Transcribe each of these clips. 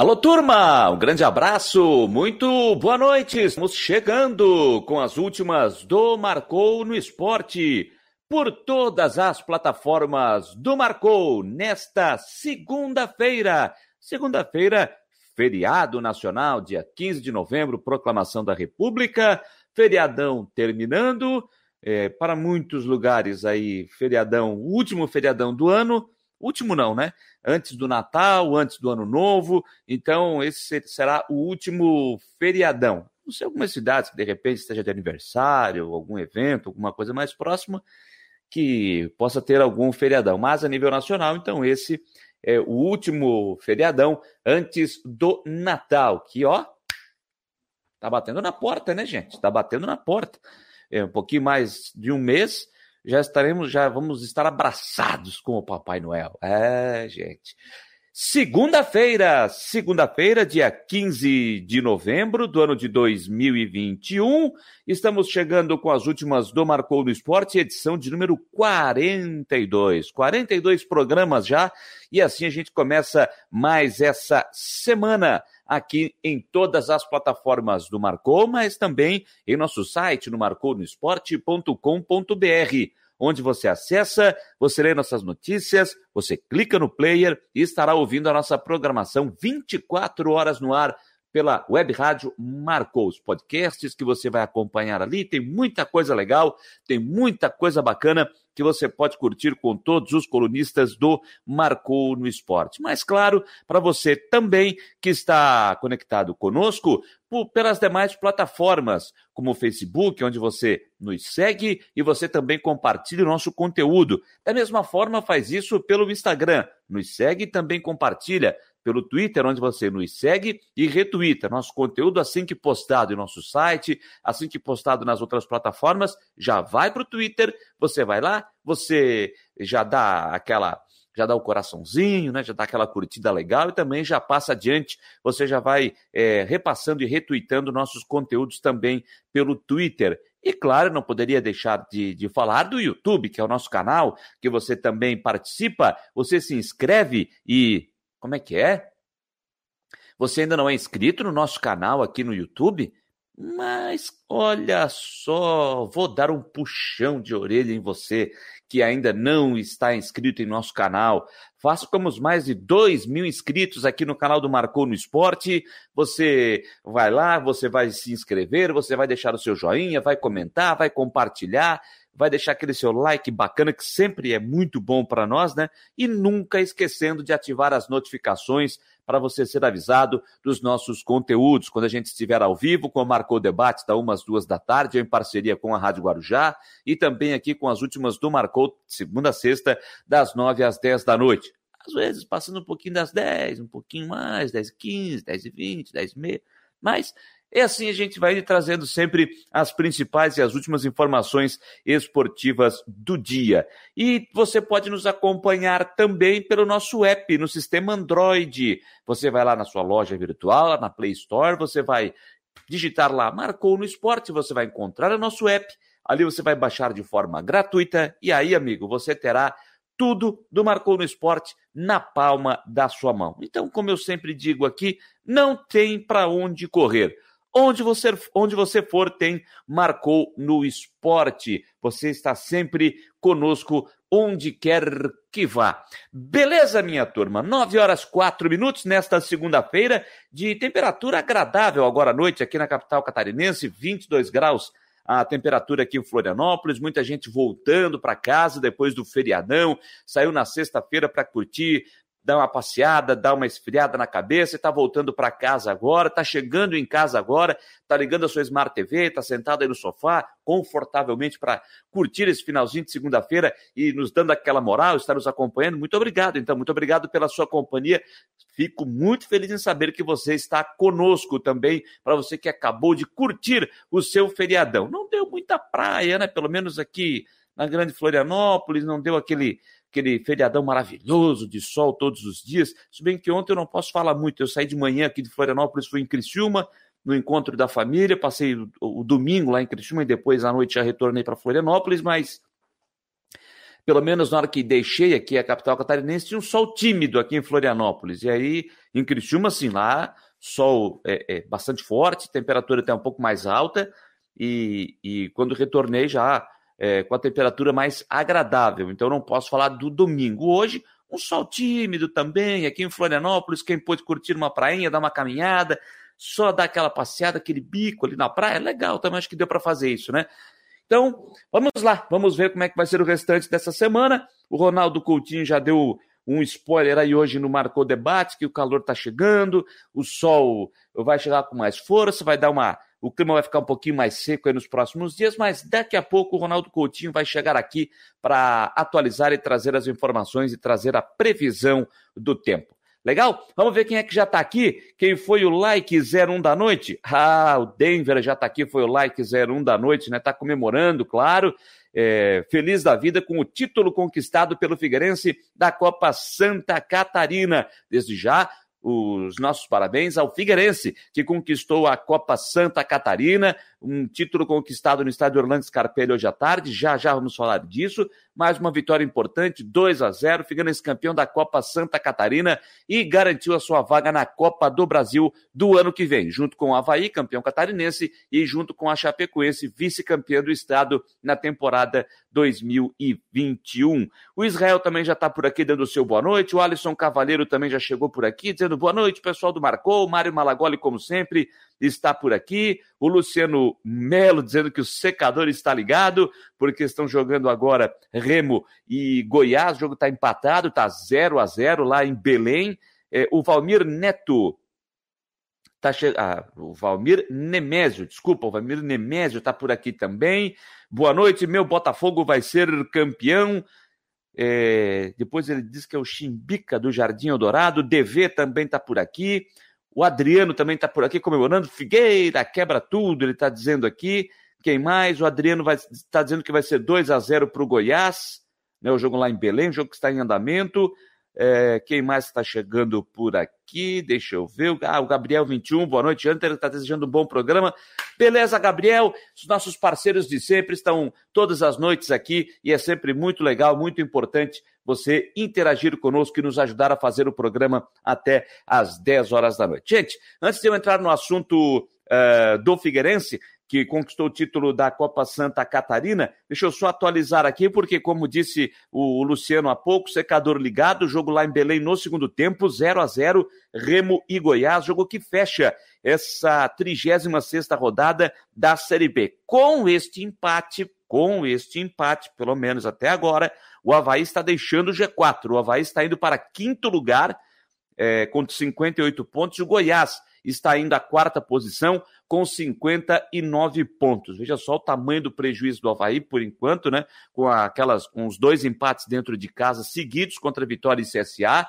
Alô, turma! Um grande abraço, muito boa noite! Estamos chegando com as últimas do Marcou no Esporte por todas as plataformas do Marcou nesta segunda-feira. Segunda-feira, feriado nacional, dia 15 de novembro, proclamação da República, feriadão terminando. É, para muitos lugares aí, feriadão, último feriadão do ano. Último não, né? Antes do Natal, antes do Ano Novo. Então, esse será o último feriadão. Não sei, algumas cidades que de repente esteja de aniversário, algum evento, alguma coisa mais próxima, que possa ter algum feriadão. Mas a nível nacional, então, esse é o último feriadão antes do Natal, que, ó, tá batendo na porta, né, gente? Tá batendo na porta. É um pouquinho mais de um mês já estaremos, já vamos estar abraçados com o Papai Noel. É, gente. Segunda-feira, segunda-feira, dia 15 de novembro do ano de 2021. Estamos chegando com as últimas do Marcou no Esporte, edição de número 42. 42 programas já, e assim a gente começa mais essa semana aqui em todas as plataformas do Marcou, mas também em nosso site no marconosport.com.br, onde você acessa, você lê nossas notícias, você clica no player e estará ouvindo a nossa programação 24 horas no ar pela web rádio Marcou. Os podcasts que você vai acompanhar ali, tem muita coisa legal, tem muita coisa bacana que você pode curtir com todos os colunistas do Marcou no Esporte. Mas, claro, para você também que está conectado conosco por, pelas demais plataformas, como o Facebook, onde você nos segue e você também compartilha o nosso conteúdo. Da mesma forma, faz isso pelo Instagram. Nos segue e também compartilha pelo Twitter, onde você nos segue e retuita nosso conteúdo assim que postado em nosso site, assim que postado nas outras plataformas, já vai para o Twitter, você vai lá, você já dá aquela já dá o coraçãozinho, né? já dá aquela curtida legal e também já passa adiante, você já vai é, repassando e retuitando nossos conteúdos também pelo Twitter. E claro, não poderia deixar de, de falar do YouTube, que é o nosso canal, que você também participa, você se inscreve e como é que é? Você ainda não é inscrito no nosso canal aqui no YouTube? Mas olha só, vou dar um puxão de orelha em você que ainda não está inscrito em nosso canal. Faça como os mais de 2 mil inscritos aqui no canal do Marcou no Esporte. Você vai lá, você vai se inscrever, você vai deixar o seu joinha, vai comentar, vai compartilhar vai deixar aquele seu like bacana, que sempre é muito bom para nós, né? E nunca esquecendo de ativar as notificações para você ser avisado dos nossos conteúdos. Quando a gente estiver ao vivo com o Marcou Debate, da umas duas da tarde, em parceria com a Rádio Guarujá, e também aqui com as últimas do Marcou, segunda a sexta, das nove às dez da noite. Às vezes passando um pouquinho das dez, um pouquinho mais, dez e quinze, dez e vinte, dez e meia, mas e assim a gente vai trazendo sempre as principais e as últimas informações esportivas do dia. E você pode nos acompanhar também pelo nosso app no sistema Android. Você vai lá na sua loja virtual, na Play Store, você vai digitar lá Marcou no Esporte, você vai encontrar o nosso app. Ali você vai baixar de forma gratuita e aí, amigo, você terá tudo do Marcou no Esporte na palma da sua mão. Então, como eu sempre digo aqui, não tem para onde correr. Onde você, onde você for, tem Marcou no Esporte. Você está sempre conosco, onde quer que vá. Beleza, minha turma? 9 horas 4 minutos nesta segunda-feira, de temperatura agradável agora à noite aqui na capital catarinense, 22 graus a temperatura aqui em Florianópolis, muita gente voltando para casa depois do feriadão, saiu na sexta-feira para curtir dá uma passeada, dá uma esfriada na cabeça, está voltando para casa agora, está chegando em casa agora, está ligando a sua Smart TV, está sentado aí no sofá, confortavelmente para curtir esse finalzinho de segunda-feira e nos dando aquela moral, estar nos acompanhando. Muito obrigado, então, muito obrigado pela sua companhia. Fico muito feliz em saber que você está conosco também, para você que acabou de curtir o seu feriadão. Não deu muita praia, né? Pelo menos aqui na Grande Florianópolis, não deu aquele aquele feriadão maravilhoso de sol todos os dias. Se bem que ontem eu não posso falar muito, eu saí de manhã aqui de Florianópolis, fui em Criciúma, no encontro da família, passei o, o domingo lá em Criciúma e depois à noite já retornei para Florianópolis, mas pelo menos na hora que deixei aqui a capital catarinense, tinha um sol tímido aqui em Florianópolis. E aí, em Criciúma, assim, lá, sol é, é bastante forte, temperatura até um pouco mais alta, e, e quando retornei já é, com a temperatura mais agradável. Então não posso falar do domingo. Hoje, um sol tímido também, aqui em Florianópolis, quem pôde curtir uma prainha, dar uma caminhada, só dar aquela passeada, aquele bico ali na praia, legal também, acho que deu para fazer isso, né? Então, vamos lá, vamos ver como é que vai ser o restante dessa semana. O Ronaldo Coutinho já deu um spoiler aí hoje no Marcou Debate, que o calor está chegando, o sol vai chegar com mais força, vai dar uma o clima vai ficar um pouquinho mais seco nos próximos dias, mas daqui a pouco o Ronaldo Coutinho vai chegar aqui para atualizar e trazer as informações e trazer a previsão do tempo. Legal? Vamos ver quem é que já está aqui. Quem foi o like 01 da noite? Ah, o Denver já está aqui, foi o like 01 da noite, né? Está comemorando, claro. É, feliz da vida com o título conquistado pelo Figueirense da Copa Santa Catarina. Desde já, os nossos parabéns ao Figueirense, que conquistou a Copa Santa Catarina, um título conquistado no estádio Orlando Scarpelli hoje à tarde. Já já vamos falar disso. Mais uma vitória importante, 2 a 0. Figueirense campeão da Copa Santa Catarina e garantiu a sua vaga na Copa do Brasil do ano que vem, junto com o Havaí, campeão catarinense, e junto com a Chapecoense, vice-campeão do estado na temporada 2021. O Israel também já está por aqui dando o seu boa noite. O Alisson Cavaleiro também já chegou por aqui, dizendo boa noite, pessoal do Marcou. Mário Malagoli, como sempre, está por aqui. O Luciano Melo dizendo que o secador está ligado, porque estão jogando agora Remo e Goiás. O jogo está empatado, está 0 a 0 lá em Belém. É, o Valmir Neto tá che... ah, o Valmir Nemésio, desculpa, o Valmir Nemésio está por aqui também. Boa noite, meu Botafogo vai ser campeão. É, depois ele diz que é o Chimbica do Jardim Eldorado. DV também está por aqui. O Adriano também está por aqui comemorando. Figueira, quebra tudo, ele está dizendo aqui. Quem mais? O Adriano está dizendo que vai ser 2 a 0 para o Goiás. Né, o jogo lá em Belém, o jogo que está em andamento. É, quem mais está chegando por aqui? Deixa eu ver. Ah, o Gabriel 21, boa noite. Hunter está desejando um bom programa. Beleza, Gabriel? Os nossos parceiros de sempre estão todas as noites aqui e é sempre muito legal, muito importante você interagir conosco e nos ajudar a fazer o programa até às 10 horas da noite. Gente, antes de eu entrar no assunto uh, do Figueirense, que conquistou o título da Copa Santa Catarina. Deixa eu só atualizar aqui, porque, como disse o Luciano há pouco, secador ligado, jogo lá em Belém no segundo tempo, 0 a 0 Remo e Goiás, jogo que fecha essa 36 rodada da Série B. Com este empate, com este empate, pelo menos até agora, o Havaí está deixando o G4. O Havaí está indo para quinto lugar, é, com 58 pontos. O Goiás está indo à quarta posição com 59 pontos. Veja só o tamanho do prejuízo do Havaí por enquanto, né? Com aquelas com os dois empates dentro de casa seguidos contra Vitória e CSA.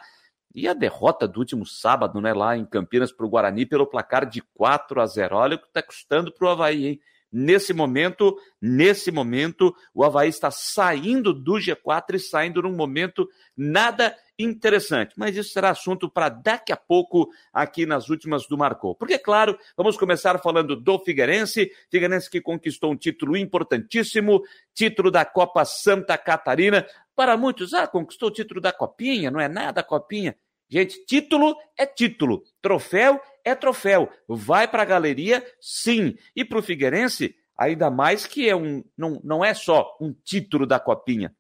E a derrota do último sábado, né, lá em Campinas para o Guarani pelo placar de 4 a 0. Olha o que está custando para o Havaí, hein? Nesse momento, nesse momento, o Havaí está saindo do G4 e saindo num momento nada interessante. Mas isso será assunto para daqui a pouco aqui nas últimas do Marcou. Porque, claro, vamos começar falando do Figueirense. Figueirense que conquistou um título importantíssimo, título da Copa Santa Catarina. Para muitos, ah, conquistou o título da Copinha, não é nada Copinha. Gente, título é título, troféu é troféu. Vai para a galeria, sim. E para o Figueirense, ainda mais que é um, não, não é só um título da Copinha.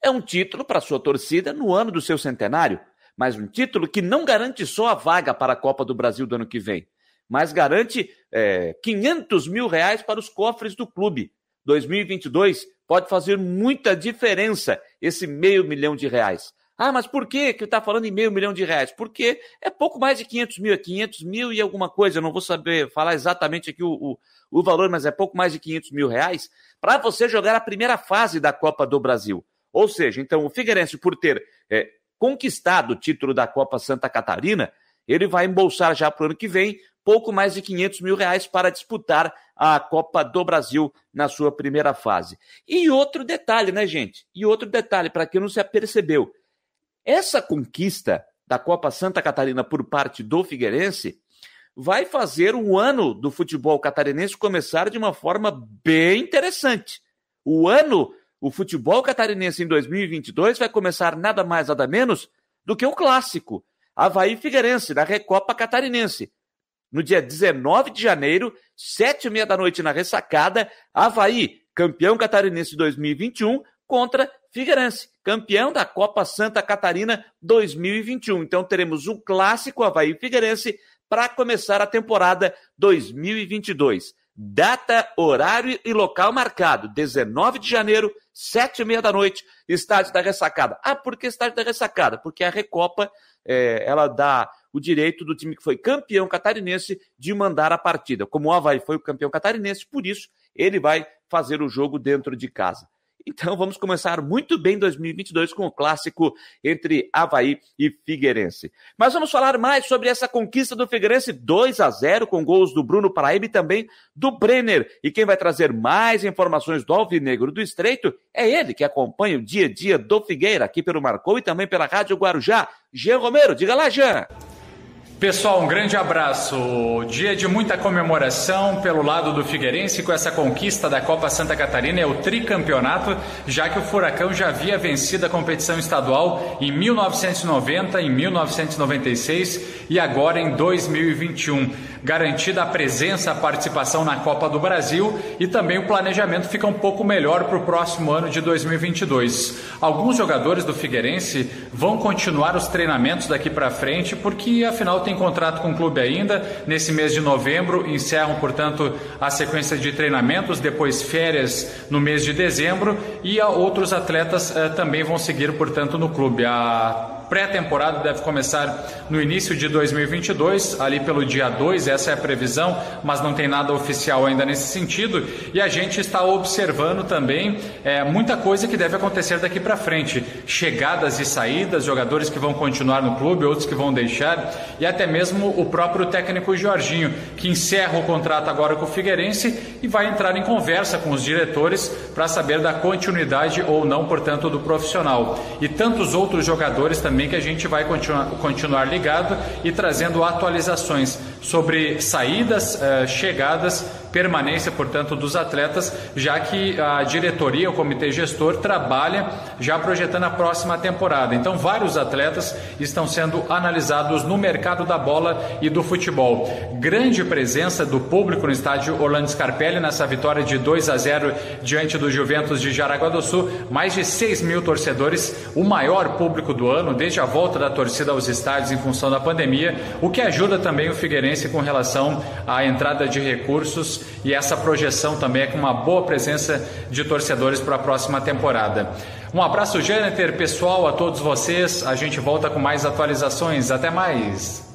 É um título para sua torcida no ano do seu centenário, mas um título que não garante só a vaga para a Copa do Brasil do ano que vem, mas garante é, 500 mil reais para os cofres do clube. 2022 pode fazer muita diferença esse meio milhão de reais. Ah, mas por que que está falando em meio milhão de reais? Porque é pouco mais de 500 mil, é 500 mil e alguma coisa, eu não vou saber falar exatamente aqui o, o, o valor, mas é pouco mais de 500 mil reais para você jogar a primeira fase da Copa do Brasil. Ou seja, então o Figueirense, por ter é, conquistado o título da Copa Santa Catarina, ele vai embolsar já para o ano que vem pouco mais de 500 mil reais para disputar a Copa do Brasil na sua primeira fase. E outro detalhe, né, gente? E outro detalhe, para quem não se apercebeu, essa conquista da Copa Santa Catarina por parte do Figueirense vai fazer o ano do futebol catarinense começar de uma forma bem interessante. O ano o futebol catarinense em 2022 vai começar nada mais, nada menos do que o clássico. Havaí Figueirense, da Recopa Catarinense. No dia 19 de janeiro, sete e meia da noite na ressacada, Havaí, campeão catarinense 2021, contra Figueirense, campeão da Copa Santa Catarina 2021. Então teremos um clássico Havaí Figueirense para começar a temporada 2022. Data, horário e local marcado: 19 de janeiro, sete e meia da noite, estádio da Ressacada. Ah, por que estádio da Ressacada? Porque a Recopa é, ela dá o direito do time que foi campeão catarinense de mandar a partida. Como o Havaí foi o campeão catarinense, por isso ele vai fazer o jogo dentro de casa. Então vamos começar muito bem 2022 com o clássico entre Havaí e Figueirense. Mas vamos falar mais sobre essa conquista do Figueirense 2 a 0 com gols do Bruno Paraíba e também do Brenner. E quem vai trazer mais informações do Alvinegro do Estreito é ele que acompanha o dia a dia do Figueira aqui pelo Marcou e também pela Rádio Guarujá. Jean Romero, diga lá, Jean. Pessoal, um grande abraço. Dia de muita comemoração pelo lado do Figueirense com essa conquista da Copa Santa Catarina, é o tricampeonato, já que o Furacão já havia vencido a competição estadual em 1990, em 1996 e agora em 2021. Garantida a presença, a participação na Copa do Brasil e também o planejamento fica um pouco melhor para o próximo ano de 2022. Alguns jogadores do Figueirense vão continuar os treinamentos daqui para frente porque afinal tem contrato com o clube ainda. Nesse mês de novembro, encerram, portanto, a sequência de treinamentos, depois férias no mês de dezembro e outros atletas eh, também vão seguir, portanto, no clube. A pré-temporada deve começar no início de 2022, ali pelo dia 2, essa é a previsão, mas não tem nada oficial ainda nesse sentido. E a gente está observando também é, muita coisa que deve acontecer daqui para frente: chegadas e saídas, jogadores que vão continuar no clube, outros que vão deixar, e até mesmo o próprio técnico Jorginho, que encerra o contrato agora com o Figueirense e vai entrar em conversa com os diretores para saber da continuidade ou não, portanto, do profissional. E tantos outros jogadores também também que a gente vai continuar, continuar ligado e trazendo atualizações sobre saídas, eh, chegadas, permanência, portanto, dos atletas, já que a diretoria, o comitê gestor, trabalha já projetando a próxima temporada. Então, vários atletas estão sendo analisados no mercado da bola e do futebol. Grande presença do público no estádio Orlando Scarpelli nessa vitória de 2 a 0 diante do Juventus de Jaraguá do Sul. Mais de 6 mil torcedores, o maior público do ano, desde a volta da torcida aos estádios em função da pandemia, o que ajuda também o Figueirense com relação à entrada de recursos e essa projeção também é com uma boa presença de torcedores para a próxima temporada. Um abraço, Jâniter, pessoal, a todos vocês. A gente volta com mais atualizações. Até mais.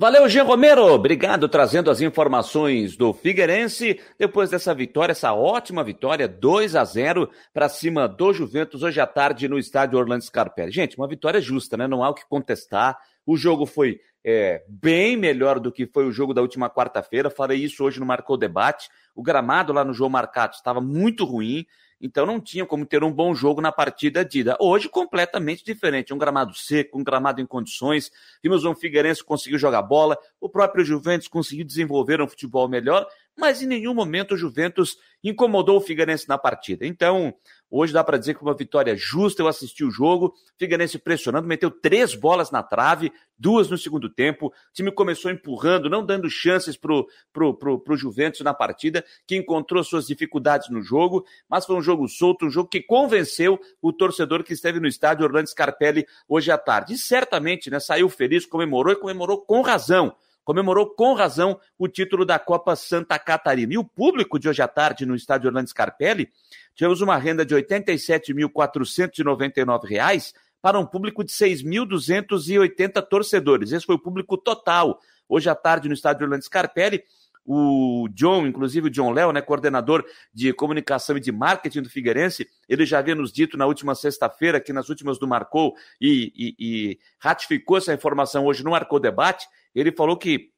Valeu, Jean Romero. Obrigado trazendo as informações do Figueirense depois dessa vitória, essa ótima vitória, 2 a 0 para cima do Juventus hoje à tarde no estádio Orlando Scarpelli. Gente, uma vitória justa, né? Não há o que contestar. O jogo foi é, bem melhor do que foi o jogo da última quarta-feira. Falei isso hoje no Marcou Debate. O gramado lá no João Marcato estava muito ruim. Então não tinha como ter um bom jogo na partida de ida. Hoje, completamente diferente. Um gramado seco, um gramado em condições. Vimos um Figueirense conseguiu jogar bola, o próprio Juventus conseguiu desenvolver um futebol melhor, mas em nenhum momento o Juventus incomodou o Figueirense na partida. Então, hoje dá para dizer que uma vitória justa. Eu assisti o jogo, Figueirense pressionando, meteu três bolas na trave, duas no segundo tempo. O time começou empurrando, não dando chances para o pro, pro, pro Juventus na partida, que encontrou suas dificuldades no jogo, mas foi um jogo solto, um jogo que convenceu o torcedor que esteve no estádio Orlando Scarpelli hoje à tarde. E certamente né, saiu feliz, comemorou e comemorou com razão comemorou com razão o título da Copa Santa Catarina. E o público de hoje à tarde no estádio Orlando Scarpelli, tivemos uma renda de R$ 87.499 para um público de 6.280 torcedores. Esse foi o público total. Hoje à tarde no estádio Orlando Scarpelli, o John, inclusive o John Léo, né, coordenador de comunicação e de marketing do Figueirense, ele já havia nos dito na última sexta-feira, aqui nas últimas do Marcou, e, e, e ratificou essa informação hoje no Marcou Debate, ele falou que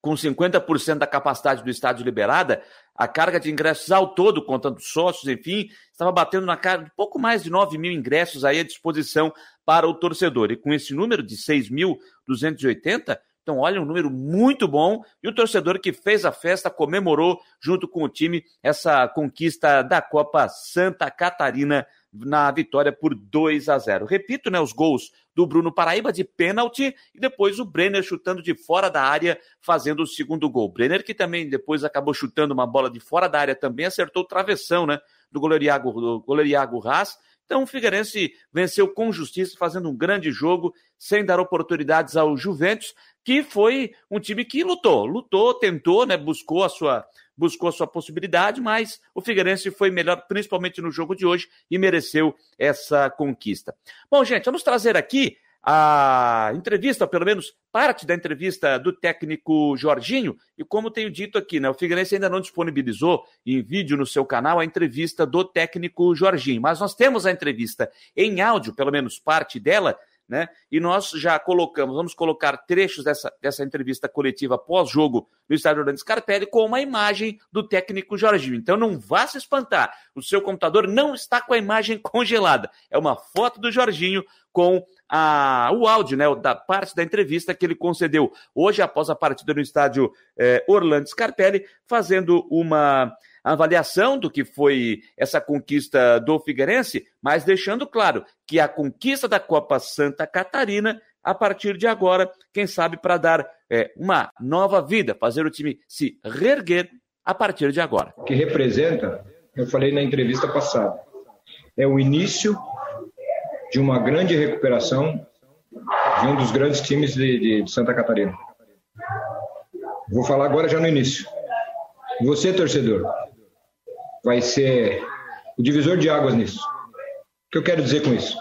com 50% da capacidade do estádio liberada, a carga de ingressos ao todo, contando sócios, enfim, estava batendo na cara de pouco mais de 9 mil ingressos aí à disposição para o torcedor. E com esse número de 6.280, Então, olha, um número muito bom. E o torcedor que fez a festa comemorou, junto com o time, essa conquista da Copa Santa Catarina na vitória por 2 a 0. Repito, né, os gols do Bruno Paraíba de pênalti e depois o Brenner chutando de fora da área, fazendo o segundo gol. Brenner que também depois acabou chutando uma bola de fora da área também, acertou o travessão, né, do goleiro Iago, do goleiro Iago Haas. Então o Figueirense venceu com justiça, fazendo um grande jogo, sem dar oportunidades ao Juventus, que foi um time que lutou, lutou, tentou, né, buscou a sua buscou a sua possibilidade, mas o Figueirense foi melhor, principalmente no jogo de hoje, e mereceu essa conquista. Bom, gente, vamos trazer aqui a entrevista, pelo menos parte da entrevista do técnico Jorginho, e como tenho dito aqui, né, o Figueirense ainda não disponibilizou em vídeo no seu canal a entrevista do técnico Jorginho, mas nós temos a entrevista em áudio, pelo menos parte dela, né? E nós já colocamos, vamos colocar trechos dessa, dessa entrevista coletiva pós-jogo no estádio Orlando Scarpelli com uma imagem do técnico Jorginho. Então não vá se espantar, o seu computador não está com a imagem congelada. É uma foto do Jorginho com a, o áudio, né, da parte da entrevista que ele concedeu hoje após a partida no estádio eh, Orlando Scarpelli, fazendo uma avaliação do que foi essa conquista do Figueirense, mas deixando claro que a conquista da Copa Santa Catarina, a partir de agora, quem sabe para dar é, uma nova vida, fazer o time se reerguer a partir de agora. Que representa, eu falei na entrevista passada, é o início de uma grande recuperação de um dos grandes times de, de Santa Catarina. Vou falar agora já no início. Você, torcedor, vai ser o divisor de águas nisso. O que eu quero dizer com isso?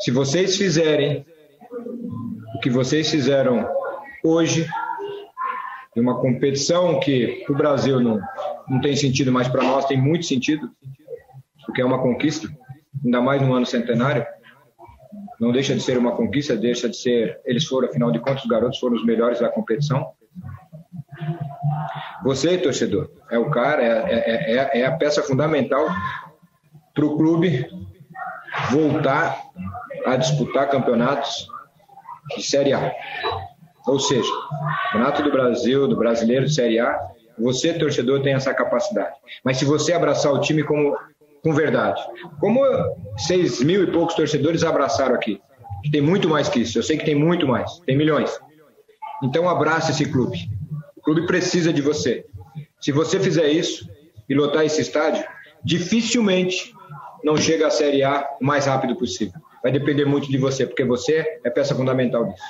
Se vocês fizerem o que vocês fizeram hoje, em uma competição que o Brasil não, não tem sentido, mas para nós tem muito sentido, porque é uma conquista, ainda mais no ano centenário. Não deixa de ser uma conquista, deixa de ser. Eles foram, afinal de contas, os garotos foram os melhores da competição. Você, torcedor, é o cara, é, é, é a peça fundamental para o clube voltar a disputar campeonatos de Série A. Ou seja, Campeonato do Brasil, do Brasileiro de Série A, você, torcedor, tem essa capacidade. Mas se você abraçar o time como, com verdade, como seis mil e poucos torcedores abraçaram aqui, tem muito mais que isso, eu sei que tem muito mais, tem milhões. Então abraça esse clube. O clube precisa de você. Se você fizer isso e lotar esse estádio, dificilmente não chega à Série A o mais rápido possível. Vai depender muito de você, porque você é peça fundamental disso.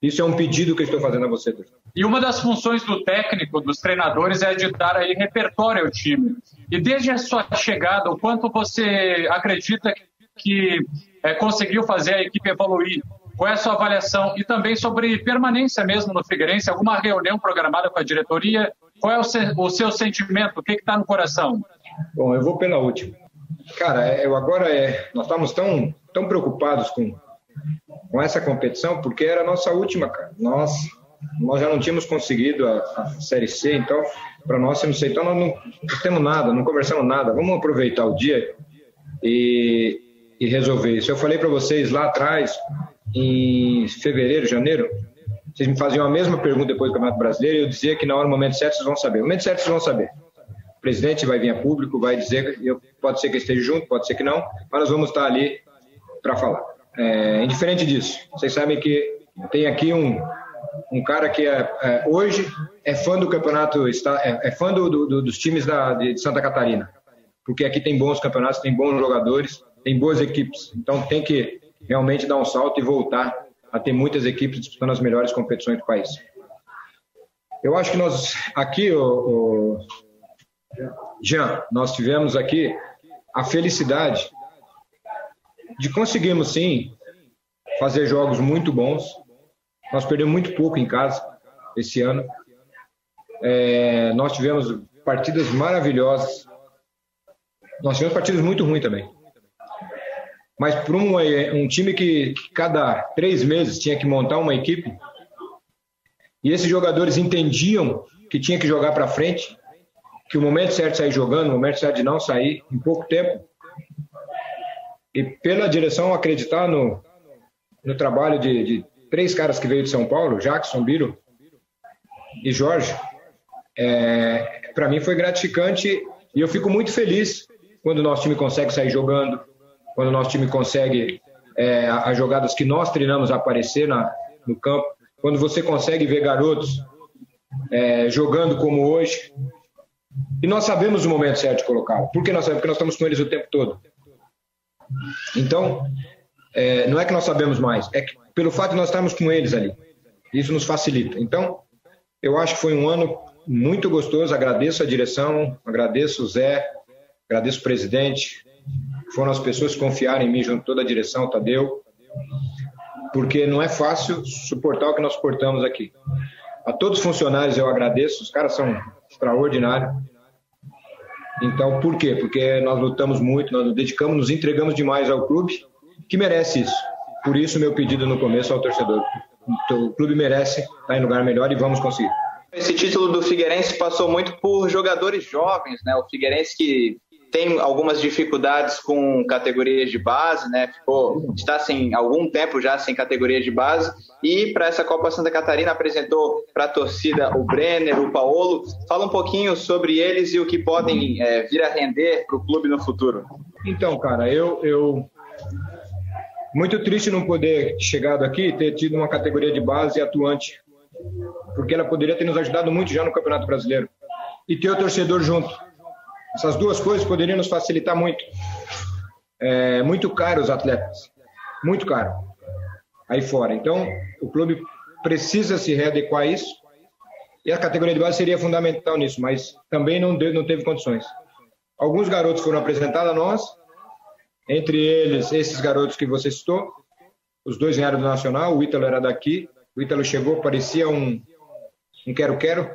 Isso é um pedido que eu estou fazendo a você. E uma das funções do técnico, dos treinadores, é de dar aí repertório ao time. E desde a sua chegada, o quanto você acredita que é, conseguiu fazer a equipe evoluir qual é a sua avaliação? E também sobre permanência mesmo no Figueirense, alguma reunião programada com a diretoria? Qual é o, se, o seu sentimento? O que está no coração? Bom, eu vou pela última. Cara, eu agora é, nós estamos tão, tão preocupados com, com essa competição porque era a nossa última, cara. Nós, nós já não tínhamos conseguido a, a Série C, então, para nós, não sei, então nós não, não temos nada, não conversamos nada. Vamos aproveitar o dia e, e resolver isso. Eu falei para vocês lá atrás em fevereiro, janeiro, vocês me faziam a mesma pergunta depois do Campeonato Brasileiro e eu dizia que na hora, no momento certo, vocês vão saber. No momento certo, vocês vão saber. O presidente vai vir a público, vai dizer, pode ser que esteja junto, pode ser que não, mas nós vamos estar ali para falar. É, indiferente disso, vocês sabem que tem aqui um, um cara que é, é, hoje é fã do campeonato, está, é, é fã do, do, dos times da, de Santa Catarina, porque aqui tem bons campeonatos, tem bons jogadores, tem boas equipes, então tem que realmente dar um salto e voltar a ter muitas equipes disputando as melhores competições do país. Eu acho que nós aqui, o, o Jean, nós tivemos aqui a felicidade de conseguirmos sim fazer jogos muito bons. Nós perdemos muito pouco em casa esse ano. É, nós tivemos partidas maravilhosas. Nós tivemos partidas muito ruins também mas para um, é, um time que cada três meses tinha que montar uma equipe, e esses jogadores entendiam que tinha que jogar para frente, que o momento certo de sair jogando, o momento certo de não sair, em pouco tempo. E pela direção acreditar no, no trabalho de, de três caras que veio de São Paulo, Jackson, Biro e Jorge, é, para mim foi gratificante e eu fico muito feliz quando o nosso time consegue sair jogando, quando o nosso time consegue é, as jogadas que nós treinamos aparecer na, no campo, quando você consegue ver garotos é, jogando como hoje. E nós sabemos o momento certo de colocá-lo. Por que nós sabemos? Porque nós estamos com eles o tempo todo. Então, é, não é que nós sabemos mais, é que pelo fato de nós estarmos com eles ali. Isso nos facilita. Então, eu acho que foi um ano muito gostoso. Agradeço a direção, agradeço o Zé, agradeço o presidente, foram as pessoas que confiaram em mim junto toda a direção, Tadeu, porque não é fácil suportar o que nós suportamos aqui. A todos os funcionários eu agradeço, os caras são extraordinários. Então, por quê? Porque nós lutamos muito, nós nos dedicamos, nos entregamos demais ao clube, que merece isso. Por isso, meu pedido no começo ao torcedor. O clube merece estar em lugar melhor e vamos conseguir. Esse título do Figueirense passou muito por jogadores jovens, né? O Figueirense que tem algumas dificuldades com categorias de base, né? Ficou, está sem algum tempo já sem categoria de base e para essa Copa Santa Catarina apresentou para a torcida o Brenner, o Paolo. Fala um pouquinho sobre eles e o que podem é, vir a render para o clube no futuro. Então, cara, eu, eu muito triste não poder chegado aqui ter tido uma categoria de base atuante, porque ela poderia ter nos ajudado muito já no Campeonato Brasileiro e ter o torcedor junto essas duas coisas poderiam nos facilitar muito. É muito caro os atletas, muito caro. Aí fora. Então, o clube precisa se readequar a isso. E a categoria de base seria fundamental nisso, mas também não, deu, não teve condições. Alguns garotos foram apresentados a nós, entre eles esses garotos que você citou, os dois ganharam do Nacional, o Ítalo era daqui, o Ítalo chegou, parecia um um quero-quero,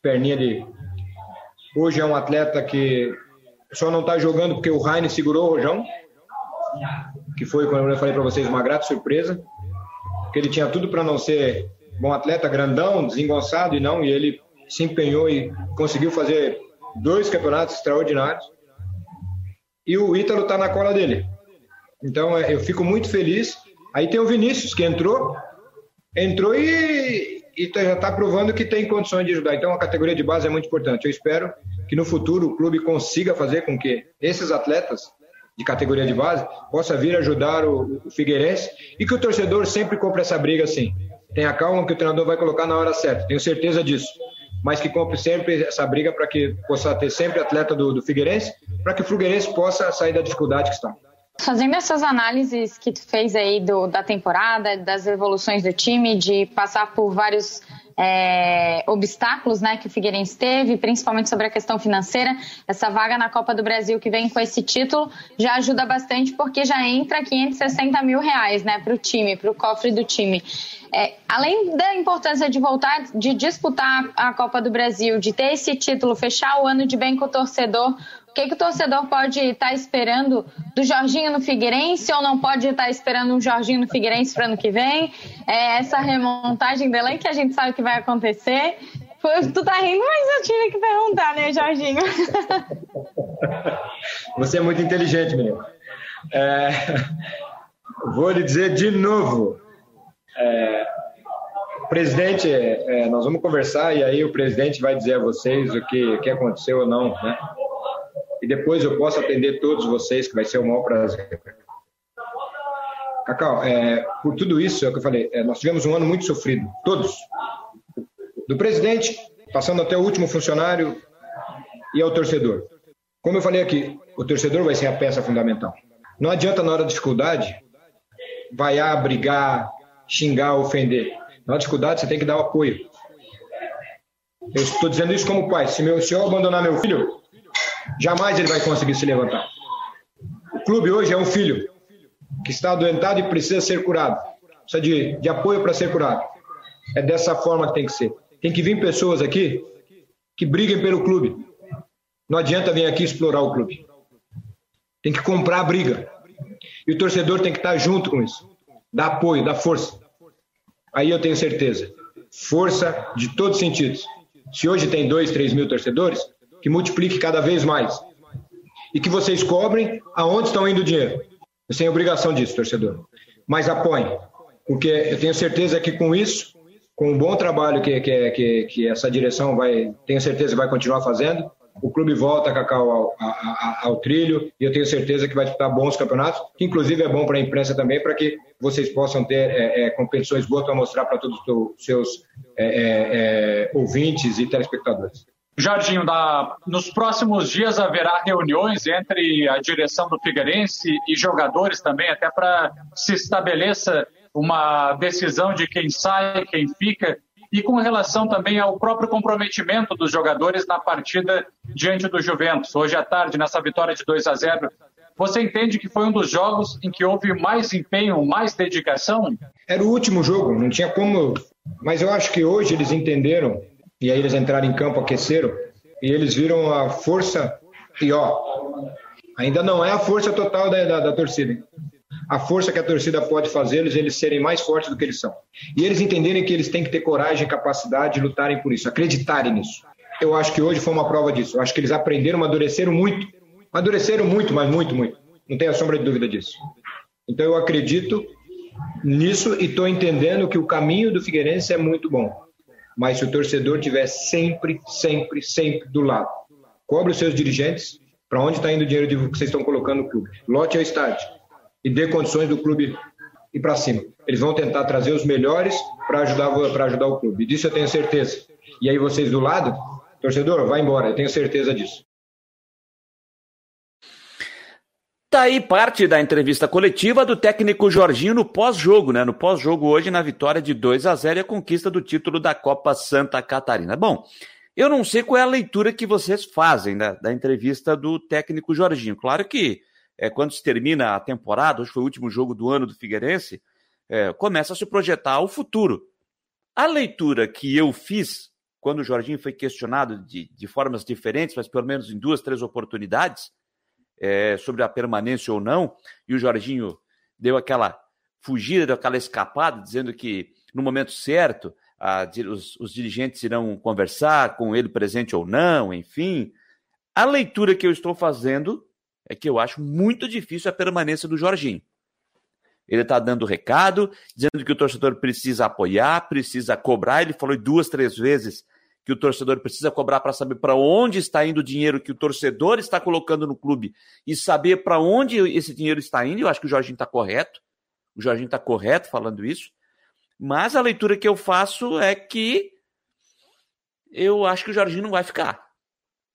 perninha de Hoje é um atleta que só não está jogando porque o Heine segurou o Rojão, que foi, como eu falei para vocês, uma grata surpresa. Porque ele tinha tudo para não ser bom atleta, grandão, desengonçado, e não, e ele se empenhou e conseguiu fazer dois campeonatos extraordinários. E o Ítalo está na cola dele. Então é, eu fico muito feliz. Aí tem o Vinícius, que entrou, entrou e, e tá, já está provando que tem condições de ajudar. Então, a categoria de base é muito importante. Eu espero que no futuro o clube consiga fazer com que esses atletas de categoria de base possa vir ajudar o, o Figueirense e que o torcedor sempre compre essa briga assim. Tenha calma que o treinador vai colocar na hora certa, tenho certeza disso. Mas que compre sempre essa briga para que possa ter sempre atleta do, do Figueirense, para que o Figueirense possa sair da dificuldade que está. Fazendo essas análises que tu fez aí do, da temporada, das evoluções do time, de passar por vários é, obstáculos né, que o Figueirense teve, principalmente sobre a questão financeira, essa vaga na Copa do Brasil que vem com esse título já ajuda bastante porque já entra 560 mil reais né, para o time, para o cofre do time. É, além da importância de voltar, de disputar a Copa do Brasil, de ter esse título, fechar o ano de bem com o torcedor, que, que o torcedor pode estar tá esperando do Jorginho no Figueirense ou não pode estar tá esperando um Jorginho no Figueirense para ano que vem? É essa remontagem dele que a gente sabe que vai acontecer. Tu tá rindo, mas eu tive que perguntar, né, Jorginho? Você é muito inteligente, menino. É, vou lhe dizer de novo. É, presidente, é, nós vamos conversar e aí o presidente vai dizer a vocês o que, o que aconteceu ou não, né? Depois eu posso atender todos vocês, que vai ser o maior prazer. Cacau, é, por tudo isso, é o que eu falei, é, nós tivemos um ano muito sofrido, todos. Do presidente, passando até o último funcionário e ao torcedor. Como eu falei aqui, o torcedor vai ser a peça fundamental. Não adianta na hora da dificuldade vaiar, brigar, xingar, ofender. Na hora da dificuldade você tem que dar o apoio. Eu estou dizendo isso como pai. Se, meu, se eu abandonar meu filho, jamais ele vai conseguir se levantar. O clube hoje é um filho que está adoentado e precisa ser curado. Precisa de, de apoio para ser curado. É dessa forma que tem que ser. Tem que vir pessoas aqui que briguem pelo clube. Não adianta vir aqui explorar o clube. Tem que comprar a briga. E o torcedor tem que estar junto com isso. Dar apoio, dar força. Aí eu tenho certeza. Força de todos os sentidos. Se hoje tem dois, três mil torcedores, que multiplique cada vez mais. E que vocês cobrem aonde estão indo o dinheiro. Vocês têm obrigação disso, torcedor. Mas apoiem, porque eu tenho certeza que com isso com um bom trabalho que, que, que, que essa direção vai, tenho certeza, vai continuar fazendo. O clube volta, Cacau, ao, ao, ao, trilho e eu tenho certeza que vai disputar bons campeonatos, que inclusive é bom para a imprensa também, para que vocês possam ter é, é, competições boas para mostrar para todos os seus é, é, é, ouvintes e telespectadores. Da, nos próximos dias haverá reuniões entre a direção do Figueirense e jogadores também, até para se estabeleça uma decisão de quem sai, quem fica, e com relação também ao próprio comprometimento dos jogadores na partida diante do Juventus. Hoje à tarde, nessa vitória de 2 a 0, você entende que foi um dos jogos em que houve mais empenho, mais dedicação? Era o último jogo, não tinha como. Mas eu acho que hoje eles entenderam, e aí eles entraram em campo, aqueceram, e eles viram a força. E ó, ainda não é a força total da, da, da torcida a força que a torcida pode fazer eles, eles serem mais fortes do que eles são. E eles entenderem que eles têm que ter coragem capacidade de lutarem por isso, acreditarem nisso. Eu acho que hoje foi uma prova disso. Eu acho que eles aprenderam, amadureceram muito. Amadureceram muito, mas muito, muito. Não tenho a sombra de dúvida disso. Então eu acredito nisso e estou entendendo que o caminho do Figueirense é muito bom. Mas se o torcedor tiver sempre, sempre, sempre do lado, cobre os seus dirigentes para onde está indo o dinheiro que vocês estão colocando no clube. Lote ao estádio e dê condições do clube ir para cima. Eles vão tentar trazer os melhores para ajudar, ajudar o clube. Disso eu tenho certeza. E aí vocês do lado, torcedor, vai embora, eu tenho certeza disso. Tá aí parte da entrevista coletiva do técnico Jorginho no pós-jogo, né? No pós-jogo hoje, na vitória de 2 a 0 e a conquista do título da Copa Santa Catarina. Bom, eu não sei qual é a leitura que vocês fazem da, da entrevista do técnico Jorginho. Claro que é, quando se termina a temporada, hoje foi o último jogo do ano do Figueirense, é, começa a se projetar o futuro. A leitura que eu fiz quando o Jorginho foi questionado de, de formas diferentes, mas pelo menos em duas, três oportunidades, é, sobre a permanência ou não, e o Jorginho deu aquela fugida, deu aquela escapada, dizendo que no momento certo a, os, os dirigentes irão conversar com ele presente ou não, enfim. A leitura que eu estou fazendo é que eu acho muito difícil a permanência do Jorginho. Ele está dando recado, dizendo que o torcedor precisa apoiar, precisa cobrar. Ele falou duas, três vezes que o torcedor precisa cobrar para saber para onde está indo o dinheiro que o torcedor está colocando no clube e saber para onde esse dinheiro está indo. Eu acho que o Jorginho está correto. O Jorginho está correto falando isso. Mas a leitura que eu faço é que eu acho que o Jorginho não vai ficar.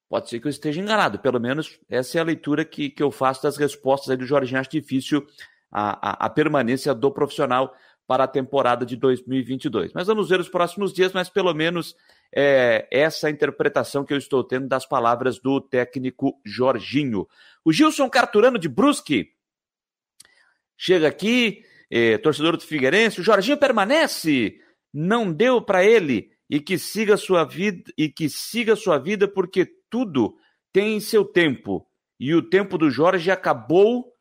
Pode ser que eu esteja enganado, pelo menos essa é a leitura que, que eu faço das respostas aí do Jorginho. Acho difícil a, a, a permanência do profissional para a temporada de 2022. Mas vamos ver os próximos dias, mas pelo menos é, essa interpretação que eu estou tendo das palavras do técnico Jorginho. O Gilson Carturano de Brusque chega aqui, é, torcedor do Figueirense, o Jorginho permanece, não deu para ele e que siga sua vida e que siga sua vida porque tudo tem seu tempo. E o tempo do Jorge acabou,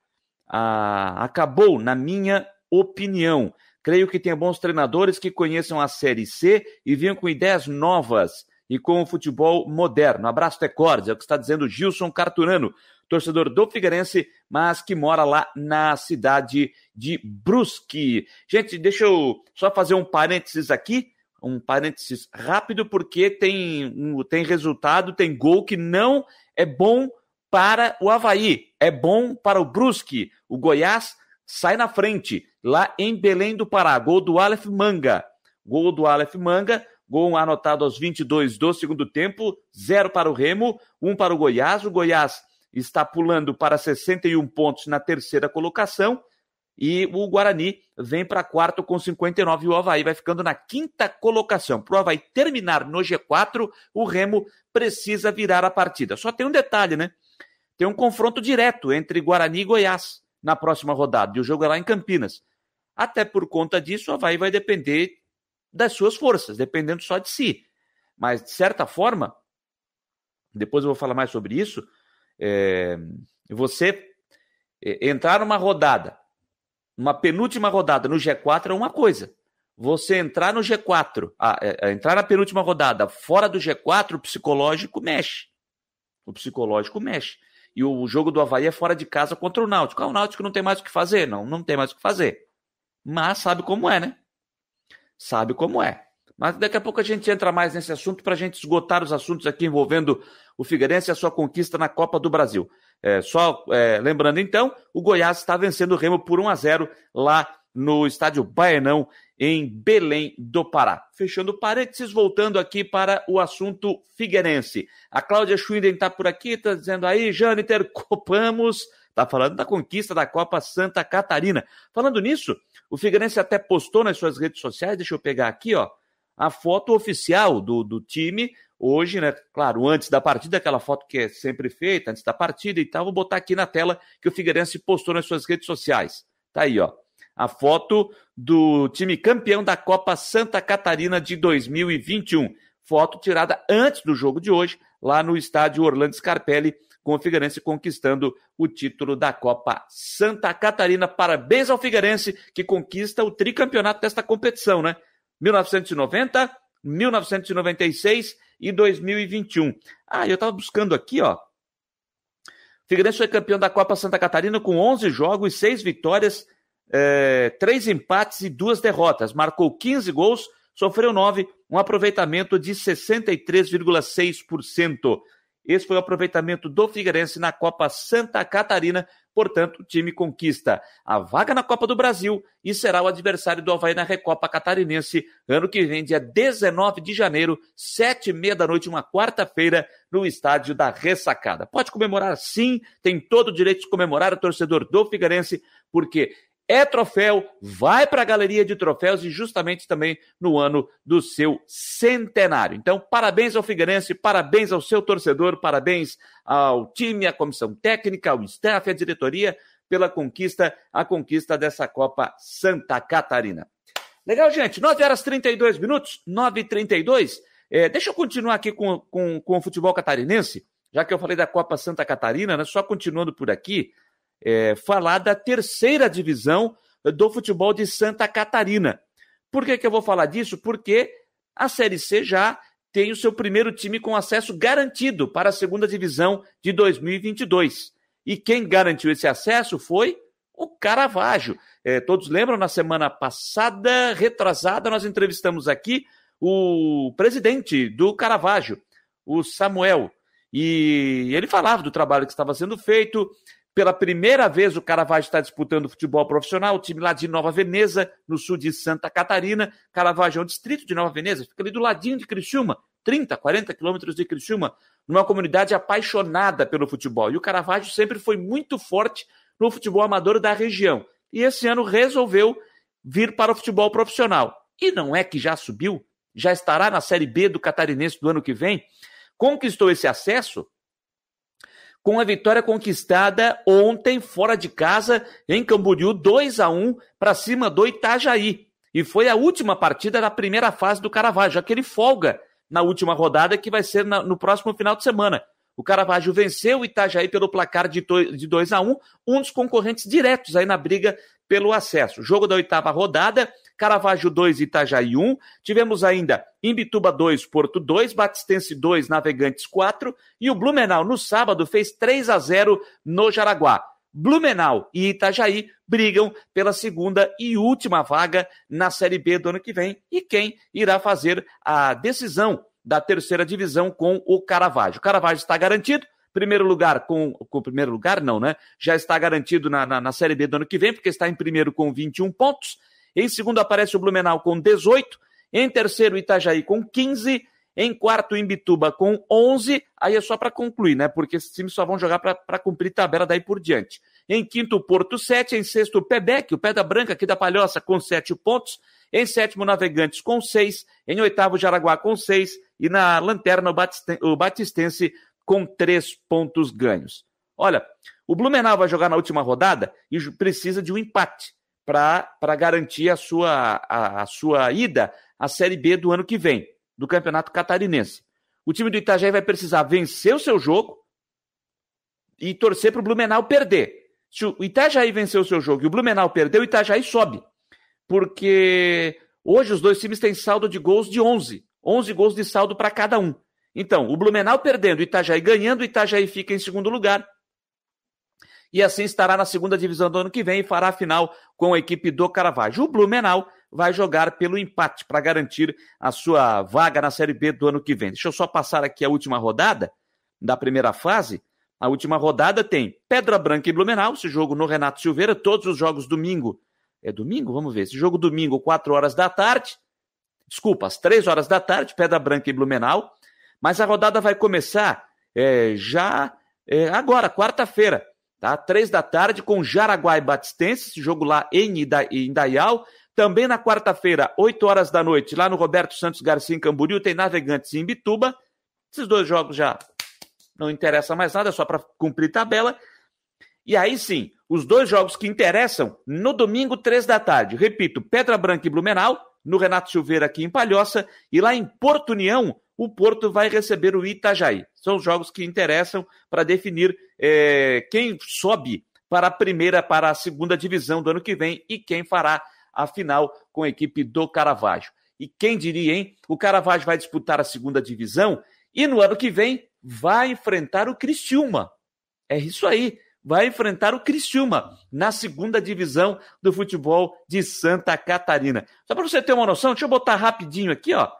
ah, acabou, na minha opinião. Creio que tem bons treinadores que conheçam a Série C e venham com ideias novas e com o futebol moderno. Abraço, Tecordes, é o que está dizendo Gilson Carturano, torcedor do Figueirense, mas que mora lá na cidade de Brusque. Gente, deixa eu só fazer um parênteses aqui um parênteses rápido, porque tem, tem resultado, tem gol que não é bom para o Havaí, é bom para o Brusque. O Goiás sai na frente, lá em Belém do Pará. Gol do Aleph Manga. Gol do Aleph Manga, gol anotado aos 22 do segundo tempo, zero para o Remo, um para o Goiás. O Goiás está pulando para 61 pontos na terceira colocação e o Guarani vem para quarto com 59 e o Havaí vai ficando na quinta colocação. Para o Havaí terminar no G4, o Remo precisa virar a partida. Só tem um detalhe, né? Tem um confronto direto entre Guarani e Goiás na próxima rodada. E o jogo é lá em Campinas. Até por conta disso, o Havaí vai depender das suas forças, dependendo só de si. Mas, de certa forma, depois eu vou falar mais sobre isso, é, você é, entrar numa rodada uma penúltima rodada no G4 é uma coisa. Você entrar no G4, a, a, é, é, entrar na penúltima rodada fora do G4, o psicológico mexe. O psicológico mexe. E o jogo do Havaí é fora de casa contra o Náutico. Ah, o Náutico não tem mais o que fazer? Não, não tem mais o que fazer. Mas sabe como é, né? Sabe como é. Mas daqui a pouco a gente entra mais nesse assunto para a gente esgotar os assuntos aqui envolvendo o Figueirense e a sua conquista na Copa do Brasil. É, só é, lembrando então, o Goiás está vencendo o Remo por 1 a 0 lá no estádio Baenão, em Belém do Pará. Fechando parênteses, voltando aqui para o assunto figueirense. A Cláudia Schwinden está por aqui, está dizendo aí, Jâniter, copamos. Está falando da conquista da Copa Santa Catarina. Falando nisso, o Figueirense até postou nas suas redes sociais, deixa eu pegar aqui, ó, a foto oficial do, do time, hoje, né? Claro, antes da partida, aquela foto que é sempre feita, antes da partida e tal, vou botar aqui na tela que o Figueirense postou nas suas redes sociais. Tá aí, ó a foto do time campeão da Copa Santa Catarina de 2021. Foto tirada antes do jogo de hoje, lá no estádio Orlando Scarpelli, com o Figueirense conquistando o título da Copa Santa Catarina. Parabéns ao Figueirense, que conquista o tricampeonato desta competição, né? 1990, 1996 e 2021. Ah, eu estava buscando aqui, ó. Figueirense foi campeão da Copa Santa Catarina com 11 jogos, 6 vitórias, é, três empates e duas derrotas. Marcou 15 gols, sofreu 9, um aproveitamento de 63,6%. Esse foi o aproveitamento do Figueirense na Copa Santa Catarina. Portanto, o time conquista a vaga na Copa do Brasil e será o adversário do Havaí na Recopa Catarinense ano que vem, dia 19 de janeiro, sete e meia da noite, uma quarta-feira, no estádio da Ressacada. Pode comemorar sim, tem todo o direito de comemorar o torcedor do Figueirense, porque é troféu, vai para a galeria de troféus e justamente também no ano do seu centenário. Então, parabéns ao Figueirense, parabéns ao seu torcedor, parabéns ao time, à comissão técnica, ao staff, à diretoria pela conquista, a conquista dessa Copa Santa Catarina. Legal, gente. 9 horas 32 minutos, 9 e 32. É, deixa eu continuar aqui com, com, com o futebol catarinense, já que eu falei da Copa Santa Catarina, né? Só continuando por aqui é, falar da terceira divisão do futebol de Santa Catarina. Por que, que eu vou falar disso? Porque a Série C já tem o seu primeiro time com acesso garantido para a segunda divisão de 2022. E quem garantiu esse acesso foi o Caravaggio. É, todos lembram, na semana passada, retrasada, nós entrevistamos aqui o presidente do Caravaggio, o Samuel. E ele falava do trabalho que estava sendo feito, pela primeira vez, o Caravaggio está disputando futebol profissional, o time lá de Nova Veneza, no sul de Santa Catarina. Caravaggio é um distrito de Nova Veneza, fica ali do ladinho de Criciúma, 30, 40 quilômetros de Criciúma, numa comunidade apaixonada pelo futebol. E o Caravaggio sempre foi muito forte no futebol amador da região. E esse ano resolveu vir para o futebol profissional. E não é que já subiu? Já estará na Série B do Catarinense do ano que vem? Conquistou esse acesso com a vitória conquistada ontem fora de casa em Camboriú, 2 a 1 para cima do Itajaí. E foi a última partida da primeira fase do Caravaggio, já que ele folga na última rodada, que vai ser na, no próximo final de semana. O Caravaggio venceu o Itajaí pelo placar de 2 a 1 um dos concorrentes diretos aí na briga pelo acesso. Jogo da oitava rodada, Caravaggio 2, Itajaí 1. Tivemos ainda Imbituba 2, Porto 2, Batistense 2, Navegantes 4. E o Blumenau, no sábado, fez 3 a 0 no Jaraguá. Blumenau e Itajaí brigam pela segunda e última vaga na Série B do ano que vem. E quem irá fazer a decisão da terceira divisão com o Caravaggio? O Caravaggio está garantido. Primeiro lugar com. Com primeiro lugar, não, né? Já está garantido na, na, na Série B do ano que vem, porque está em primeiro com 21 pontos. Em segundo aparece o Blumenau com 18. Em terceiro, Itajaí com 15. Em quarto, Imbituba com 11. Aí é só para concluir, né? Porque esses times só vão jogar para cumprir tabela daí por diante. Em quinto, Porto 7. Em sexto, o Pebec, o Pedra Branca aqui da Palhoça, com 7 pontos. Em sétimo, Navegantes com 6. Em oitavo, Jaraguá com 6. E na lanterna, o Batistense com 3 pontos ganhos. Olha, o Blumenau vai jogar na última rodada e precisa de um empate para garantir a sua, a, a, sua ida à Série B do ano que vem, do Campeonato Catarinense. O time do Itajaí vai precisar vencer o seu jogo e torcer para o Blumenau perder. Se o Itajaí vencer o seu jogo e o Blumenau perder, o Itajaí sobe. Porque hoje os dois times têm saldo de gols de 11. 11 gols de saldo para cada um. Então, o Blumenau perdendo, o Itajaí ganhando, o Itajaí fica em segundo lugar e assim estará na segunda divisão do ano que vem e fará a final com a equipe do Caravaggio. O Blumenau vai jogar pelo empate para garantir a sua vaga na Série B do ano que vem. Deixa eu só passar aqui a última rodada da primeira fase. A última rodada tem Pedra Branca e Blumenau, esse jogo no Renato Silveira, todos os jogos domingo. É domingo? Vamos ver. Esse jogo domingo, 4 horas da tarde. Desculpa, às 3 horas da tarde, Pedra Branca e Blumenau. Mas a rodada vai começar é, já é, agora, quarta-feira, tá? Três da tarde, com Jaraguá e Batistense, esse jogo lá em Indaial. Também na quarta-feira, 8 horas da noite, lá no Roberto Santos Garcia, em Camboriú, tem Navegantes em Bituba. Esses dois jogos já não interessa mais nada, é só para cumprir tabela. E aí sim, os dois jogos que interessam no domingo, três da tarde. Repito, Pedra Branca e Blumenau, no Renato Silveira aqui em Palhoça, e lá em Porto União, o Porto vai receber o Itajaí. São os jogos que interessam para definir é, quem sobe para a primeira, para a segunda divisão do ano que vem e quem fará a final com a equipe do Caravaggio. E quem diria, hein? O Caravaggio vai disputar a segunda divisão e no ano que vem vai enfrentar o Criciúma. É isso aí, vai enfrentar o Criciúma na segunda divisão do futebol de Santa Catarina. Só para você ter uma noção, deixa eu botar rapidinho aqui, ó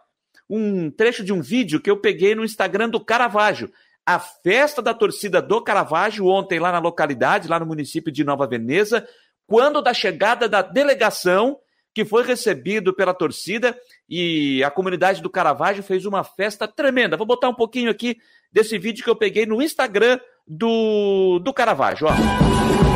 um trecho de um vídeo que eu peguei no Instagram do Caravaggio. A festa da torcida do Caravaggio ontem lá na localidade, lá no município de Nova Veneza, quando da chegada da delegação que foi recebido pela torcida e a comunidade do Caravaggio fez uma festa tremenda. Vou botar um pouquinho aqui desse vídeo que eu peguei no Instagram do, do Caravaggio. Ó.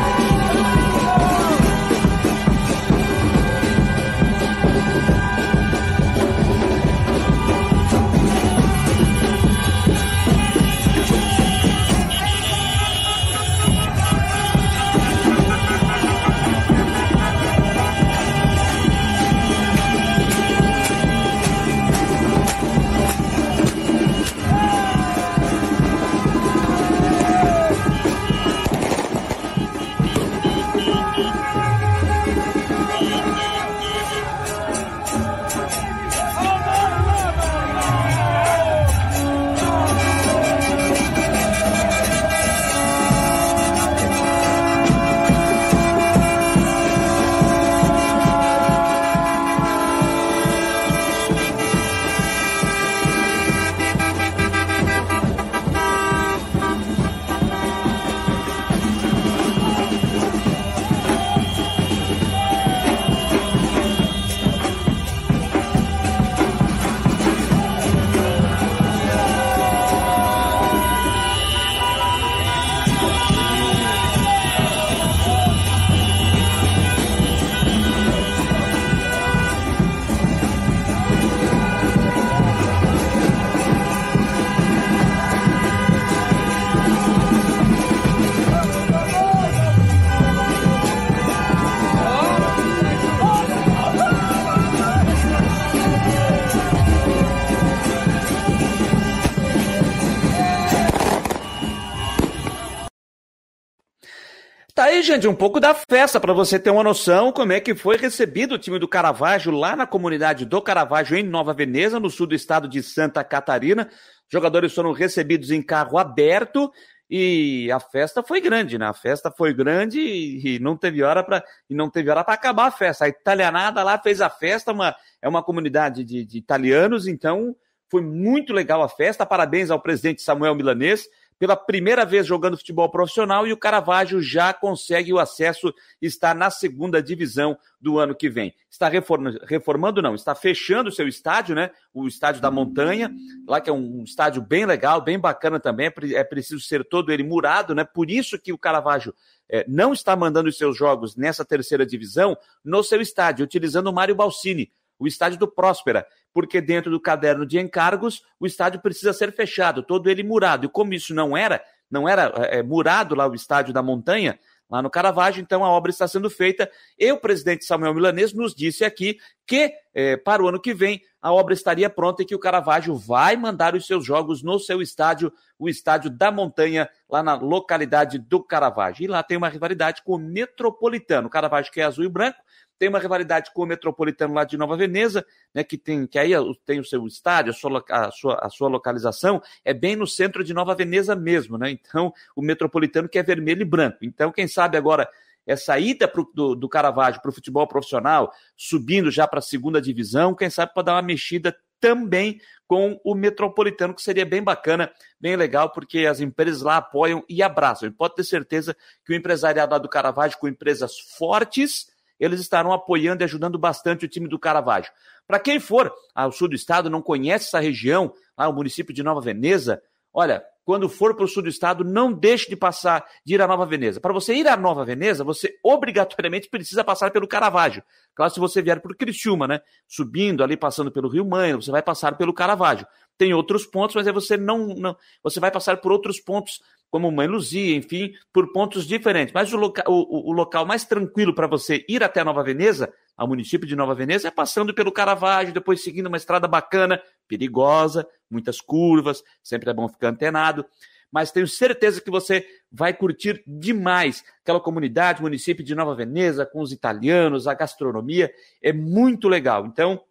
gente, um pouco da festa para você ter uma noção como é que foi recebido o time do Caravaggio lá na comunidade do Caravaggio em Nova Veneza, no sul do estado de Santa Catarina. Jogadores foram recebidos em carro aberto e a festa foi grande, né? A festa foi grande e, não teve hora para e não teve hora para acabar a festa. A italianada lá fez a festa, uma, é uma comunidade de, de italianos, então foi muito legal a festa. Parabéns ao presidente Samuel Milanês pela primeira vez jogando futebol profissional e o Caravaggio já consegue o acesso, está na segunda divisão do ano que vem. Está reformando, não, está fechando o seu estádio, né? O estádio da Montanha, lá que é um estádio bem legal, bem bacana também, é preciso ser todo ele murado, né? Por isso que o Caravaggio é, não está mandando os seus jogos nessa terceira divisão no seu estádio, utilizando o Mário Balsini, o estádio do Próspera, porque dentro do caderno de encargos o estádio precisa ser fechado, todo ele murado. E como isso não era, não era é, murado lá o estádio da Montanha, lá no Caravaggio, então a obra está sendo feita. E o presidente Samuel Milanês nos disse aqui que é, para o ano que vem a obra estaria pronta e que o Caravaggio vai mandar os seus jogos no seu estádio, o estádio da Montanha, lá na localidade do Caravaggio. E lá tem uma rivalidade com o Metropolitano. O Caravaggio que é azul e branco, tem uma rivalidade com o Metropolitano lá de Nova Veneza, né, que tem que aí tem o seu estádio, a sua, a sua, a sua localização é bem no centro de Nova Veneza mesmo, né? Então, o Metropolitano que é vermelho e branco. Então, quem sabe agora essa ida pro, do, do Caravaggio para o futebol profissional, subindo já para a segunda divisão, quem sabe para dar uma mexida também com o Metropolitano, que seria bem bacana, bem legal, porque as empresas lá apoiam e abraçam. E pode ter certeza que o empresariado lá do Caravaggio, com empresas fortes, eles estarão apoiando e ajudando bastante o time do Caravaggio. Para quem for ao sul do estado, não conhece essa região, lá o município de Nova Veneza, olha, quando for para o sul do estado, não deixe de passar, de ir a Nova Veneza. Para você ir a Nova Veneza, você obrigatoriamente precisa passar pelo Caravaggio. Claro, se você vier por Criciúma, né? Subindo ali, passando pelo Rio Mãe, você vai passar pelo Caravaggio. Tem outros pontos, mas aí você não, não você vai passar por outros pontos, como Mãe Luzia, enfim, por pontos diferentes. Mas o, loca, o, o local mais tranquilo para você ir até Nova Veneza, ao município de Nova Veneza, é passando pelo Caravaggio, depois seguindo uma estrada bacana, perigosa, muitas curvas, sempre é bom ficar antenado, mas tenho certeza que você vai curtir demais aquela comunidade, município de Nova Veneza, com os italianos, a gastronomia, é muito legal. Então,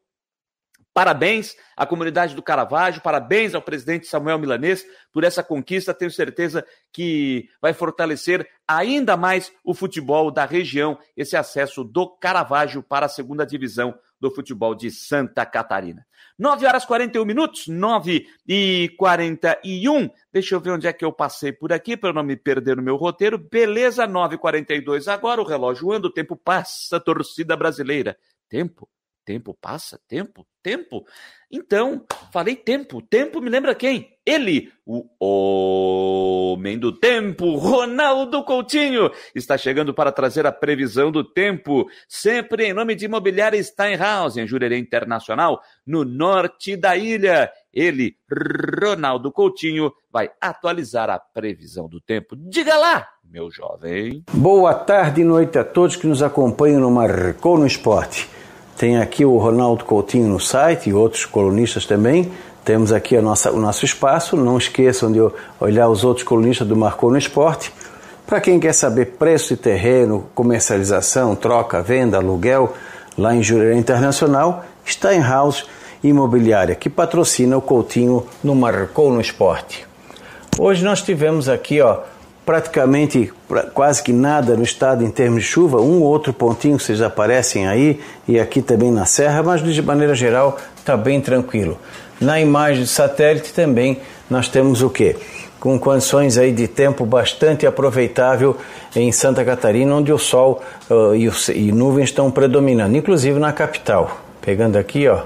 Parabéns à comunidade do Caravaggio, parabéns ao presidente Samuel Milanês por essa conquista. Tenho certeza que vai fortalecer ainda mais o futebol da região, esse acesso do Caravaggio para a segunda divisão do futebol de Santa Catarina. 9 horas e 41 minutos, 9 e 41. Deixa eu ver onde é que eu passei por aqui para eu não me perder no meu roteiro. Beleza, 9 e 42 agora, o relógio anda, o tempo passa, torcida brasileira. Tempo Tempo passa, tempo, tempo. Então, falei tempo. Tempo me lembra quem? Ele, o homem do tempo, Ronaldo Coutinho, está chegando para trazer a previsão do tempo, sempre em nome de Imobiliária Steinhaus, em Jurerê Internacional, no norte da ilha. Ele, Ronaldo Coutinho, vai atualizar a previsão do tempo. Diga lá, meu jovem. Boa tarde e noite a todos que nos acompanham no Marcou no Esporte. Tem aqui o Ronaldo Coutinho no site e outros colunistas também. Temos aqui nossa, o nosso espaço. Não esqueçam de olhar os outros colunistas do Marcou no Esporte. Para quem quer saber preço de terreno, comercialização, troca, venda, aluguel, lá em Jurerê Internacional, está em House Imobiliária, que patrocina o Coutinho no Marcou no Esporte. Hoje nós tivemos aqui, ó, praticamente quase que nada no estado em termos de chuva, um ou outro pontinho vocês aparecem aí e aqui também na serra, mas de maneira geral está bem tranquilo. Na imagem de satélite também nós temos o que? Com condições aí de tempo bastante aproveitável em Santa Catarina, onde o sol uh, e, o, e nuvens estão predominando, inclusive na capital. Pegando aqui, ó,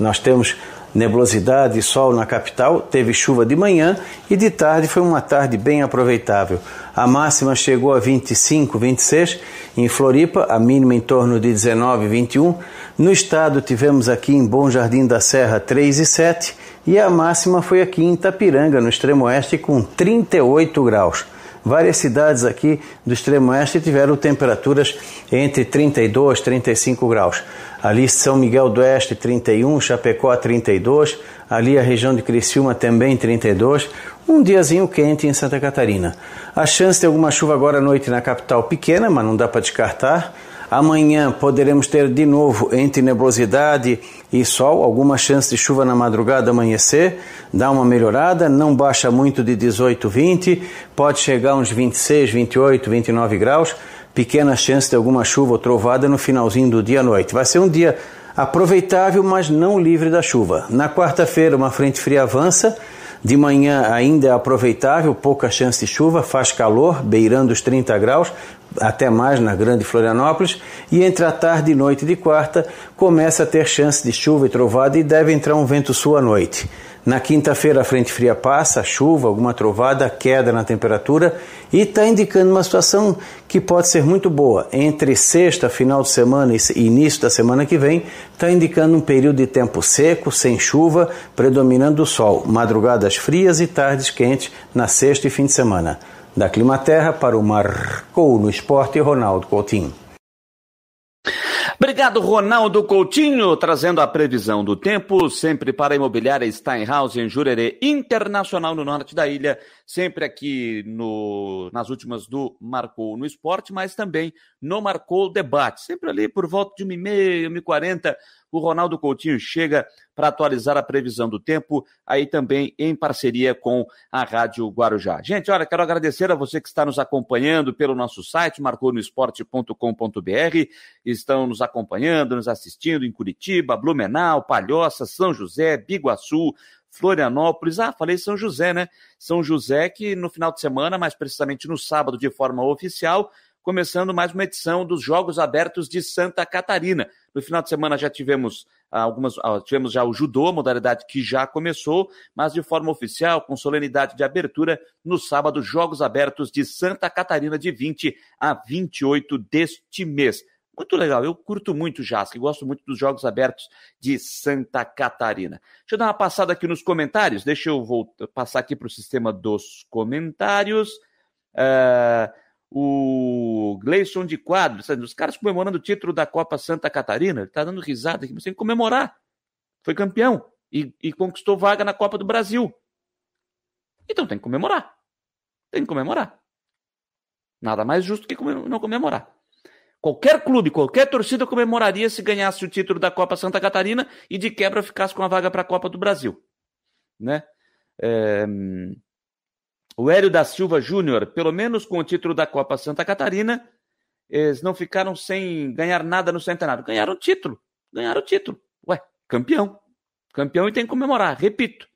nós temos nebulosidade e sol na capital, teve chuva de manhã e de tarde foi uma tarde bem aproveitável. A máxima chegou a 25, 26, em Floripa, a mínima em torno de 19, 21. No estado tivemos aqui em Bom Jardim da Serra 3 e 7 e a máxima foi aqui em Itapiranga, no extremo oeste, com 38 graus. Várias cidades aqui do extremo oeste tiveram temperaturas entre 32 e 35 graus. Ali São Miguel do Oeste 31, Chapecó 32, ali a região de Criciúma também 32. Um diazinho quente em Santa Catarina. A chance de alguma chuva agora à noite na capital pequena, mas não dá para descartar. Amanhã poderemos ter de novo entre nebulosidade e sol, alguma chance de chuva na madrugada amanhecer, dá uma melhorada, não baixa muito de 18, 20, pode chegar uns 26, 28, 29 graus, pequena chance de alguma chuva ou trovada no finalzinho do dia à noite. Vai ser um dia aproveitável, mas não livre da chuva. Na quarta-feira, uma frente fria avança de manhã ainda é aproveitável, pouca chance de chuva, faz calor, beirando os 30 graus, até mais na Grande Florianópolis, e entre a tarde e noite de quarta começa a ter chance de chuva e trovada e deve entrar um vento sul à noite. Na quinta-feira a frente fria passa, chuva, alguma trovada, queda na temperatura e está indicando uma situação que pode ser muito boa. Entre sexta, final de semana e início da semana que vem, está indicando um período de tempo seco, sem chuva, predominando o sol, madrugadas frias e tardes quentes na sexta e fim de semana. Da Climaterra para o Marcou no Esporte, Ronaldo Coutinho. Obrigado, Ronaldo Coutinho, trazendo a previsão do tempo, sempre para a imobiliária Steinhaus, em Jurerê Internacional, no norte da ilha, sempre aqui no, nas últimas do Marcou no Esporte, mas também no Marcou Debate. Sempre ali por volta de 1h30, 1h40, o Ronaldo Coutinho chega para atualizar a previsão do tempo, aí também em parceria com a Rádio Guarujá. Gente, olha, quero agradecer a você que está nos acompanhando pelo nosso site, marconosport.com.br, estão nos acompanhando, nos assistindo em Curitiba, Blumenau, Palhoça, São José, Biguaçu, Florianópolis. Ah, falei São José, né? São José que no final de semana, mais precisamente no sábado, de forma oficial, começando mais uma edição dos Jogos Abertos de Santa Catarina. No final de semana já tivemos ah, algumas, ah, tivemos já o judô, modalidade que já começou, mas de forma oficial, com solenidade de abertura, no sábado, Jogos Abertos de Santa Catarina, de 20 a 28 deste mês. Muito legal, eu curto muito JASC, gosto muito dos Jogos Abertos de Santa Catarina. Deixa eu dar uma passada aqui nos comentários, deixa eu voltar, passar aqui para o sistema dos comentários. Uh, o Gleison de Quadros, os caras comemorando o título da Copa Santa Catarina, ele tá dando risada aqui, mas tem que comemorar. Foi campeão e, e conquistou vaga na Copa do Brasil. Então tem que comemorar. Tem que comemorar. Nada mais justo que não comemorar. Qualquer clube, qualquer torcida comemoraria se ganhasse o título da Copa Santa Catarina e de quebra ficasse com a vaga para a Copa do Brasil. Né? É... O Hélio da Silva Júnior, pelo menos com o título da Copa Santa Catarina, eles não ficaram sem ganhar nada no centenário. Ganharam o título. Ganharam o título. Ué, campeão. Campeão e tem que comemorar. Repito,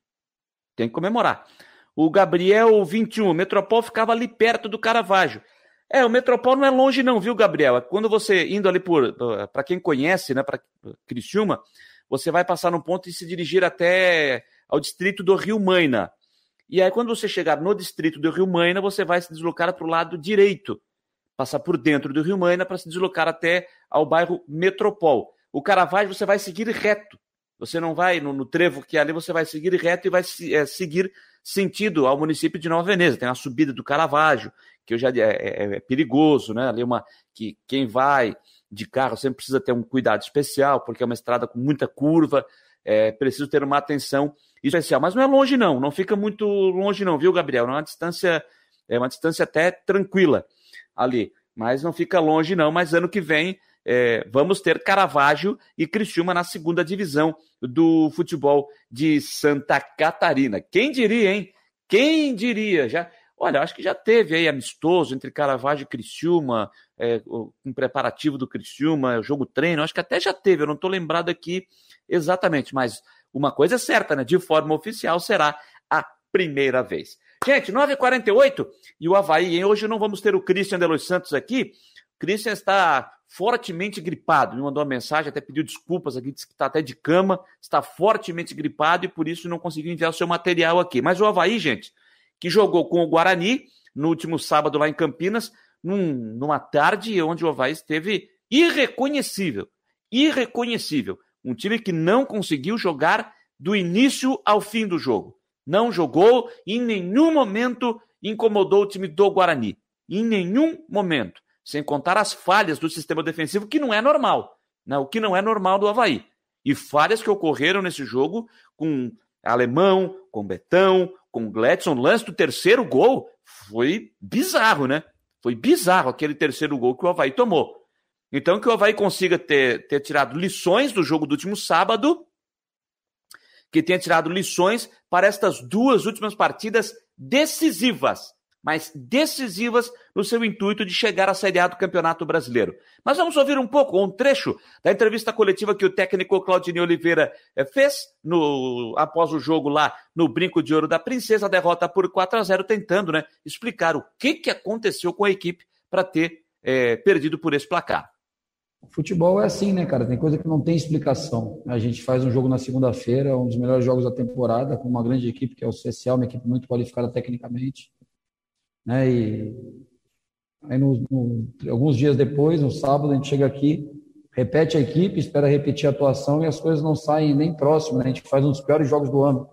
tem que comemorar. O Gabriel 21, o Metropol ficava ali perto do Caravaggio. É, o Metropol não é longe não, viu, Gabriel? Quando você indo ali por, para quem conhece, né, para Criciúma, você vai passar no ponto e se dirigir até ao distrito do Rio Maina. E aí, quando você chegar no distrito do Rio Maina, você vai se deslocar para o lado direito, passar por dentro do Rio Maina para se deslocar até ao bairro Metropol. O Caravaggio você vai seguir reto. Você não vai no, no trevo que é ali, você vai seguir reto e vai é, seguir sentido ao município de Nova Veneza. Tem a subida do Caravaggio, que já é, é, é perigoso, né? Ali uma que quem vai de carro sempre precisa ter um cuidado especial, porque é uma estrada com muita curva, é preciso ter uma atenção especial. Mas não é longe, não. Não fica muito longe, não, viu, Gabriel? É uma distância, é uma distância até tranquila ali. Mas não fica longe, não. Mas ano que vem é, vamos ter Caravaggio e Criciúma na segunda divisão do futebol de Santa Catarina. Quem diria, hein? Quem diria? Já, olha, acho que já teve aí amistoso entre Caravaggio e Criciúma, é, um preparativo do Criciúma, jogo treino, acho que até já teve, eu não estou lembrado aqui exatamente, mas uma coisa é certa, né? De forma oficial será a primeira vez. Gente, 9h48 e o Havaí, hein? Hoje não vamos ter o Christian de Los Santos aqui. O Christian está fortemente gripado. Me mandou uma mensagem, até pediu desculpas aqui, disse que está até de cama, está fortemente gripado e por isso não conseguiu enviar o seu material aqui. Mas o Havaí, gente, que jogou com o Guarani no último sábado lá em Campinas, num, numa tarde onde o Havaí esteve irreconhecível. Irreconhecível. Um time que não conseguiu jogar do início ao fim do jogo. Não jogou e em nenhum momento incomodou o time do Guarani. Em nenhum momento. Sem contar as falhas do sistema defensivo, que não é normal. Né? O que não é normal do Havaí. E falhas que ocorreram nesse jogo com Alemão, com Betão, com Gladson. Lance do terceiro gol foi bizarro, né? Foi bizarro aquele terceiro gol que o Havaí tomou. Então, que o Havaí consiga ter, ter tirado lições do jogo do último sábado, que tenha tirado lições para estas duas últimas partidas decisivas, mas decisivas no seu intuito de chegar à Série A do Campeonato Brasileiro. Mas vamos ouvir um pouco, um trecho da entrevista coletiva que o técnico Claudinei Oliveira eh, fez no, após o jogo lá no Brinco de Ouro da Princesa, derrota por 4 a 0 tentando né, explicar o que, que aconteceu com a equipe para ter é, perdido por esse placar. Futebol é assim, né, cara? Tem coisa que não tem explicação. A gente faz um jogo na segunda-feira, um dos melhores jogos da temporada, com uma grande equipe que é o social, uma equipe muito qualificada tecnicamente. Né? E aí, no, no, alguns dias depois, no sábado, a gente chega aqui, repete a equipe, espera repetir a atuação e as coisas não saem nem próximo. Né? A gente faz um dos piores jogos do ano,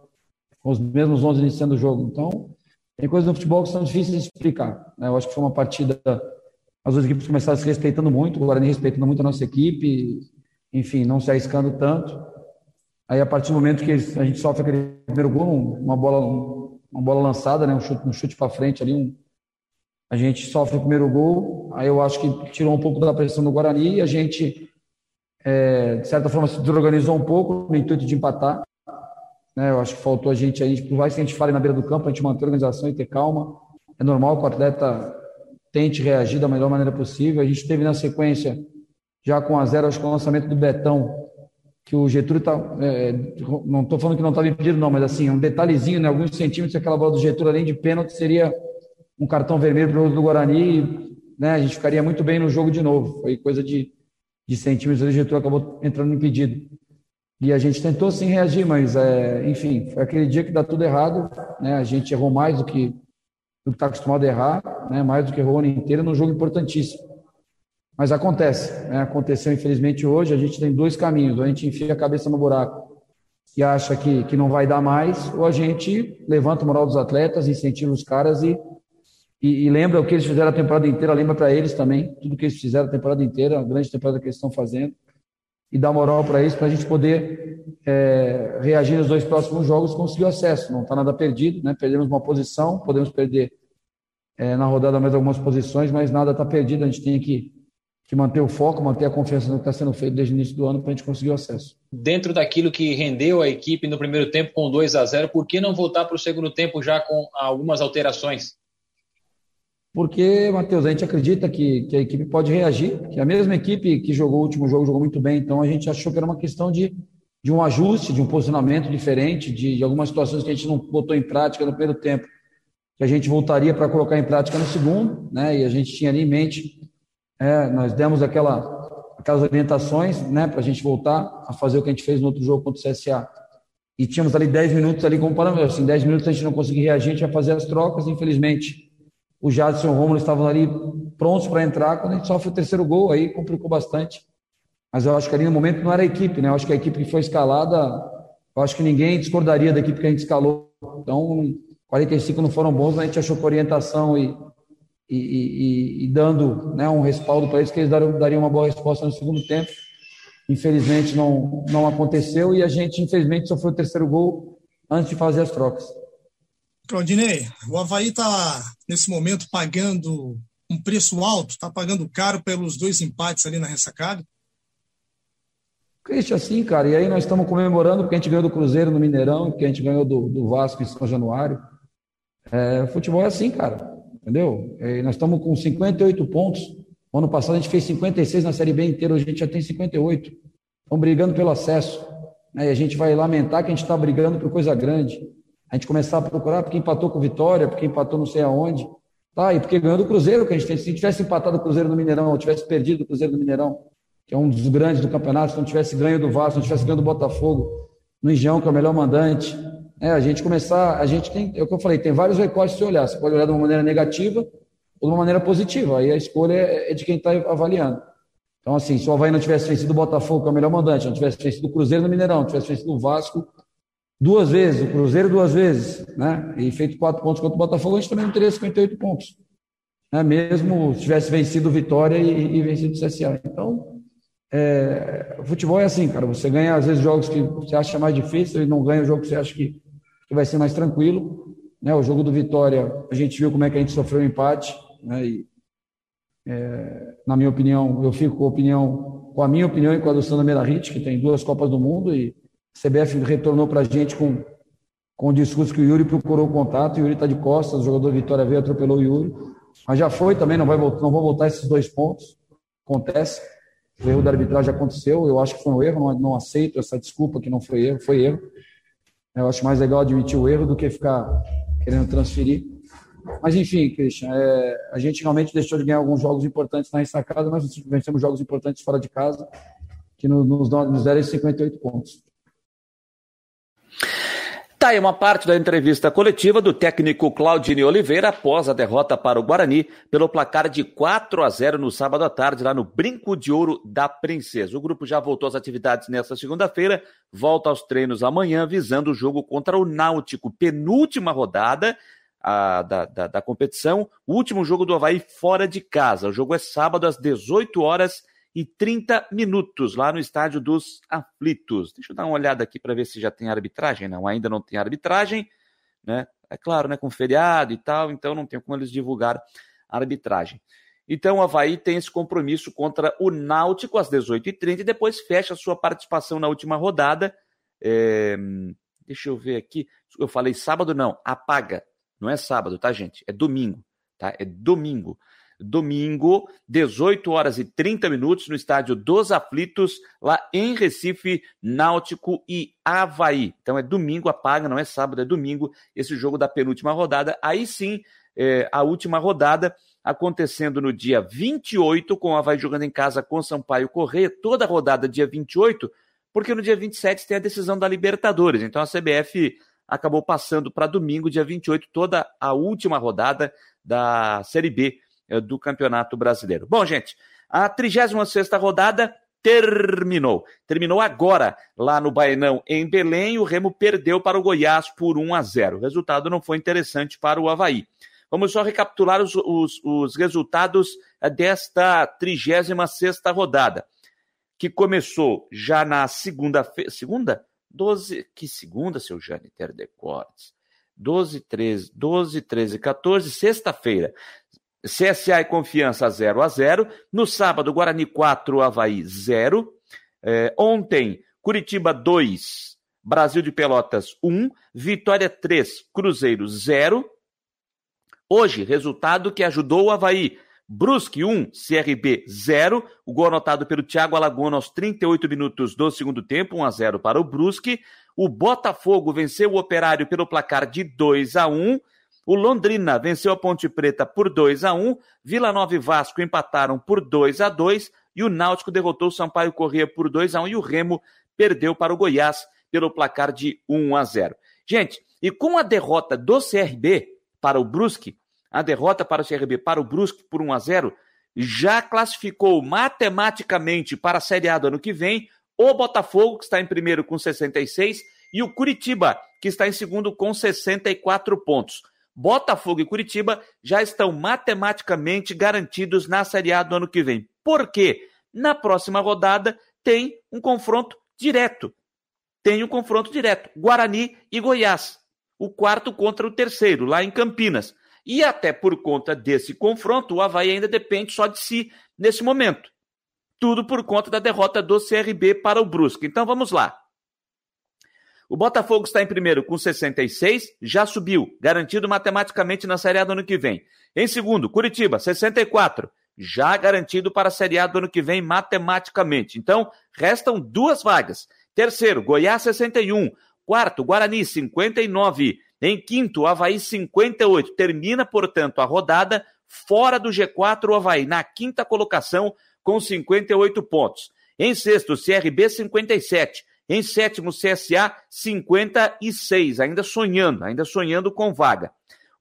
com os mesmos 11 iniciando o jogo. Então, tem coisas no futebol que são difíceis de explicar. Né? Eu acho que foi uma partida as duas equipes começaram se respeitando muito, o Guarani respeitando muito a nossa equipe, enfim, não se arriscando tanto. Aí, a partir do momento que a gente sofre aquele primeiro gol, uma bola uma bola lançada, né? Um chute, um chute para frente ali, um, a gente sofre o primeiro gol, aí eu acho que tirou um pouco da pressão do Guarani e a gente, é, de certa forma, se desorganizou um pouco no intuito de empatar. Né? Eu acho que faltou a gente, a gente, por mais que a gente fale na beira do campo, a gente manter a organização e ter calma. É normal que o atleta tente reagir da melhor maneira possível. A gente teve na sequência, já com a zero, acho que o lançamento do Betão, que o Getúlio tá, é, não estou falando que não estava impedido, não, mas assim, um detalhezinho, né, alguns centímetros, aquela bola do Getúlio, além de pênalti, seria um cartão vermelho para o do Guarani, né, a gente ficaria muito bem no jogo de novo. Foi coisa de, de centímetros, o Getúlio acabou entrando impedido. E a gente tentou sim reagir, mas, é, enfim, foi aquele dia que dá tudo errado, né, a gente errou mais do que do que está acostumado a errar, né, mais do que errou o ano inteiro, num jogo importantíssimo. Mas acontece, né, aconteceu infelizmente hoje, a gente tem dois caminhos, a gente enfia a cabeça no buraco e acha que, que não vai dar mais, ou a gente levanta o moral dos atletas, incentiva os caras e e, e, lembra o que eles fizeram a temporada inteira, lembra para eles também, tudo que eles fizeram a temporada inteira, a grande temporada que eles estão fazendo, e dá moral para isso, para a gente poder é, reagir nos dois próximos jogos e conseguir o acesso. Não está nada perdido, né? perdemos uma posição, podemos perder é, na rodada mais algumas posições, mas nada está perdido, a gente tem que, que manter o foco, manter a confiança no que está sendo feito desde o início do ano para a gente conseguir o acesso. Dentro daquilo que rendeu a equipe no primeiro tempo com 2 a 0 por que não voltar para o segundo tempo já com algumas alterações? Porque, Matheus, a gente acredita que, que a equipe pode reagir, que a mesma equipe que jogou o último jogo jogou muito bem, então a gente achou que era uma questão de, de um ajuste, de um posicionamento diferente, de, de algumas situações que a gente não botou em prática no primeiro tempo, que a gente voltaria para colocar em prática no segundo, né? E a gente tinha ali em mente, é, nós demos aquela, aquelas orientações, né, para a gente voltar a fazer o que a gente fez no outro jogo contra o CSA. E tínhamos ali 10 minutos ali como parâmetro, assim, 10 minutos a gente não conseguir reagir, a gente ia fazer as trocas, infelizmente o Jadson e o Romulo estavam ali prontos para entrar, quando a gente sofre o terceiro gol, aí complicou bastante. Mas eu acho que ali no momento não era a equipe, né? Eu acho que a equipe que foi escalada, eu acho que ninguém discordaria da equipe que a gente escalou. Então, 45 não foram bons, a gente achou que orientação e, e, e, e dando né, um respaldo para eles, que eles dariam, dariam uma boa resposta no segundo tempo. Infelizmente não, não aconteceu e a gente, infelizmente, sofreu o terceiro gol antes de fazer as trocas. Claudinei, o Havaí está, nesse momento, pagando um preço alto, está pagando caro pelos dois empates ali na ressacada? Cristian, assim, cara, e aí nós estamos comemorando porque a gente ganhou do Cruzeiro no Mineirão, porque a gente ganhou do, do Vasco em São Januário. É, futebol é assim, cara, entendeu? E nós estamos com 58 pontos. ano passado a gente fez 56 na Série B inteira, hoje a gente já tem 58. Estamos brigando pelo acesso. Né? E a gente vai lamentar que a gente está brigando por coisa grande a gente começar a procurar porque empatou com Vitória, porque empatou não sei aonde. Tá, e porque ganhou do Cruzeiro, que a gente tem. Se tivesse empatado o Cruzeiro no Mineirão, ou tivesse perdido o Cruzeiro no Mineirão, que é um dos grandes do campeonato, se não tivesse ganho do Vasco, se não tivesse ganho do Botafogo, no Engenhão, que é o melhor mandante. É, a gente começar, a gente tem, é o que eu falei, tem vários recortes se olhar. Você pode olhar de uma maneira negativa ou de uma maneira positiva. Aí a escolha é, é de quem está avaliando. Então, assim, se o Havaí não tivesse vencido o Botafogo, que é o melhor mandante, não tivesse vencido o Cruzeiro no Mineirão, não tivesse vencido o Vasco, duas vezes, o Cruzeiro duas vezes, né? E feito quatro pontos contra o Botafogo, a gente também não teria 58 pontos. Né? Mesmo se tivesse vencido Vitória e, e vencido o CSA. Então, é, o futebol é assim, cara. Você ganha, às vezes, jogos que você acha mais difícil e não ganha o jogo que você acha que, que vai ser mais tranquilo. Né? O jogo do Vitória, a gente viu como é que a gente sofreu o um empate. Né? E, é, na minha opinião, eu fico com a opinião, com a minha opinião e com a do Sandro Merahit, que tem duas Copas do Mundo e CBF retornou para a gente com, com o discurso que o Yuri procurou o contato, o Yuri está de costas, o jogador Vitória veio, atropelou o Yuri, mas já foi também, não, vai, não voltar esses dois pontos, acontece, o erro da arbitragem aconteceu, eu acho que foi um erro, não, não aceito essa desculpa que não foi erro, foi erro, eu acho mais legal admitir o erro do que ficar querendo transferir. Mas enfim, Christian, é, a gente realmente deixou de ganhar alguns jogos importantes na ressacada, mas vencemos jogos importantes fora de casa, que nos, nos deram 58 pontos. Tá aí uma parte da entrevista coletiva do técnico Claudine Oliveira após a derrota para o Guarani pelo placar de 4 a 0 no sábado à tarde lá no Brinco de Ouro da Princesa. O grupo já voltou às atividades nesta segunda-feira, volta aos treinos amanhã visando o jogo contra o Náutico, penúltima rodada a, da, da, da competição, último jogo do Havaí fora de casa. O jogo é sábado às 18 horas e 30 minutos lá no estádio dos Aflitos. Deixa eu dar uma olhada aqui para ver se já tem arbitragem. Não, ainda não tem arbitragem. Né? é claro, né, com feriado e tal, então não tem como eles divulgar a arbitragem. Então o Havaí tem esse compromisso contra o Náutico às 18h30 e depois fecha a sua participação na última rodada. É... Deixa eu ver aqui. Eu falei sábado, não, apaga. Não é sábado, tá, gente? É domingo, tá? É domingo domingo, 18 horas e 30 minutos, no estádio dos Aflitos, lá em Recife, Náutico e Havaí. Então é domingo, apaga, não é sábado, é domingo, esse jogo da penúltima rodada. Aí sim, é, a última rodada acontecendo no dia 28, com o Havaí jogando em casa com Sampaio Correia, toda a rodada dia 28, porque no dia 27 tem a decisão da Libertadores. Então a CBF acabou passando para domingo, dia 28, toda a última rodada da Série B do Campeonato Brasileiro. Bom, gente, a 36 rodada terminou. Terminou agora, lá no Baenão, em Belém. O Remo perdeu para o Goiás por 1 a 0. O resultado não foi interessante para o Havaí. Vamos só recapitular os, os, os resultados é, desta 36 rodada, que começou já na segunda-feira. Segunda? 12. Que segunda, seu Jane Terdecortes? 12, 13, 12, 13, 14, sexta-feira. CSA e Confiança 0 a 0 No sábado, Guarani 4, Havaí 0. É, ontem, Curitiba 2, Brasil de Pelotas 1. Vitória 3, Cruzeiro 0. Hoje, resultado que ajudou o Havaí. Brusque 1, CRB 0. O gol anotado pelo Thiago Alagona aos 38 minutos do segundo tempo, 1 a 0 para o Brusque. O Botafogo venceu o Operário pelo placar de 2 a 1. O Londrina venceu a Ponte Preta por 2 a 1, Vila Nova e Vasco empataram por 2 a 2 e o Náutico derrotou o Sampaio Corrêa por 2 a 1 e o Remo perdeu para o Goiás pelo placar de 1 a 0. Gente, e com a derrota do CRB para o Brusque, a derrota para o CRB para o Brusque por 1 a 0, já classificou matematicamente para a Série A do ano que vem o Botafogo, que está em primeiro com 66, e o Curitiba, que está em segundo com 64 pontos. Botafogo e Curitiba já estão matematicamente garantidos na Série A do ano que vem. Por quê? Na próxima rodada tem um confronto direto. Tem um confronto direto. Guarani e Goiás. O quarto contra o terceiro, lá em Campinas. E até por conta desse confronto, o Havaí ainda depende só de si nesse momento. Tudo por conta da derrota do CRB para o Brusque. Então vamos lá. O Botafogo está em primeiro com 66, já subiu, garantido matematicamente na Série A do ano que vem. Em segundo, Curitiba, 64, já garantido para a Série A do ano que vem matematicamente. Então, restam duas vagas. Terceiro, Goiás, 61. Quarto, Guarani, 59. Em quinto, Havaí, 58. Termina, portanto, a rodada fora do G4, o Havaí na quinta colocação com 58 pontos. Em sexto, CRB, 57. Em sétimo, CSA, 56, ainda sonhando, ainda sonhando com vaga.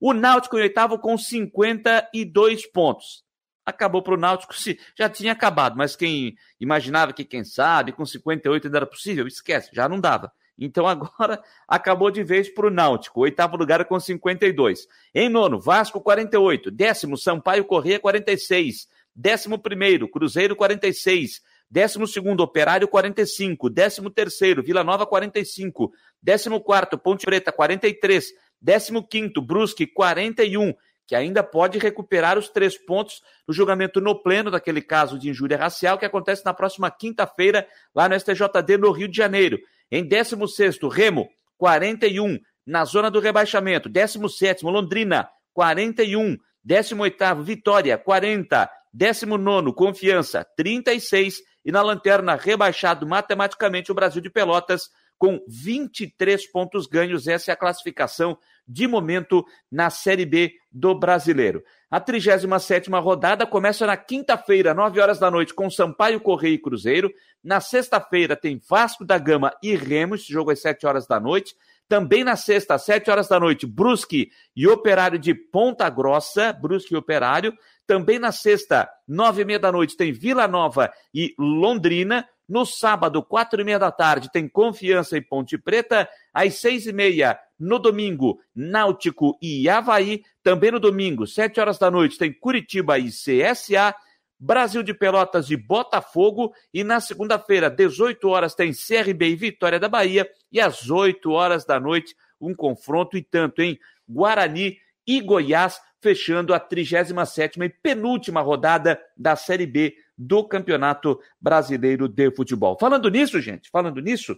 O Náutico em oitavo com 52 pontos. Acabou para o Náutico, já tinha acabado, mas quem imaginava que, quem sabe, com 58 ainda era possível, esquece, já não dava. Então agora acabou de vez para o Náutico, oitavo lugar com 52. Em nono, Vasco 48. Décimo, Sampaio Corrêa 46. Décimo primeiro, Cruzeiro 46. 12º, Operário, 45. 13º, Vila Nova, 45. 14º, Ponte Preta, 43. 15º, Brusque, 41 que ainda pode recuperar os três pontos no julgamento no pleno daquele caso de injúria racial que acontece na próxima quinta-feira lá no STJD no Rio de Janeiro. Em 16º, Remo, 41, na zona do rebaixamento. 17º, Londrina, 41. 18º, Vitória, 40. 19º, Confiança, 36 e na lanterna rebaixado matematicamente o Brasil de Pelotas com 23 pontos ganhos. Essa é a classificação de momento na Série B do Brasileiro. A 37 rodada começa na quinta-feira, 9 horas da noite, com Sampaio Correia e Cruzeiro. Na sexta-feira tem Vasco da Gama e Remo, esse jogo às 7 horas da noite. Também na sexta, às 7 horas da noite, Brusque e Operário de Ponta Grossa, Brusque e Operário. Também na sexta, nove e meia da noite, tem Vila Nova e Londrina. No sábado, quatro e meia da tarde, tem Confiança e Ponte Preta. Às seis e meia, no domingo, Náutico e Havaí. Também no domingo, sete horas da noite, tem Curitiba e CSA. Brasil de Pelotas e Botafogo. E na segunda-feira, 18 horas, tem CRB e Vitória da Bahia. E às 8 horas da noite, um confronto e tanto, hein? Guarani e Goiás, fechando a 37ª e penúltima rodada da Série B do Campeonato Brasileiro de Futebol. Falando nisso, gente, falando nisso,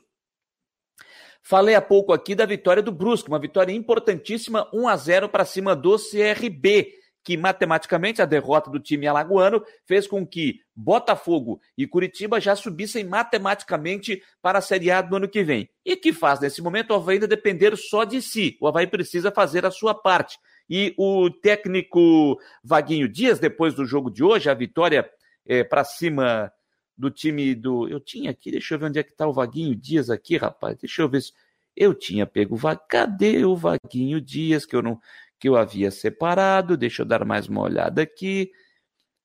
falei há pouco aqui da vitória do Brusque, uma vitória importantíssima, 1 a 0 para cima do CRB que matematicamente a derrota do time alagoano fez com que Botafogo e Curitiba já subissem matematicamente para a Série A do ano que vem. E que faz nesse momento o Havaí ainda depender só de si. O Havaí precisa fazer a sua parte. E o técnico Vaguinho Dias, depois do jogo de hoje, a vitória é, para cima do time do. Eu tinha aqui, deixa eu ver onde é que está o Vaguinho Dias aqui, rapaz. Deixa eu ver se. Eu tinha pego o Cadê o Vaguinho Dias? Que eu não que eu havia separado. Deixa eu dar mais uma olhada aqui.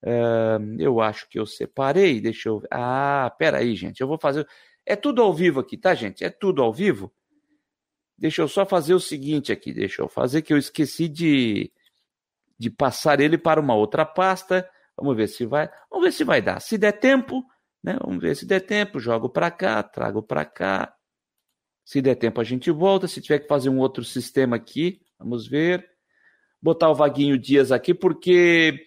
Uh, eu acho que eu separei. Deixa eu. Ah, peraí, gente. Eu vou fazer. É tudo ao vivo aqui, tá, gente? É tudo ao vivo. Deixa eu só fazer o seguinte aqui. Deixa eu fazer que eu esqueci de, de passar ele para uma outra pasta. Vamos ver se vai. Vamos ver se vai dar. Se der tempo, né? Vamos ver se der tempo. Jogo para cá, trago para cá. Se der tempo, a gente volta. Se tiver que fazer um outro sistema aqui, vamos ver botar o Vaguinho Dias aqui, porque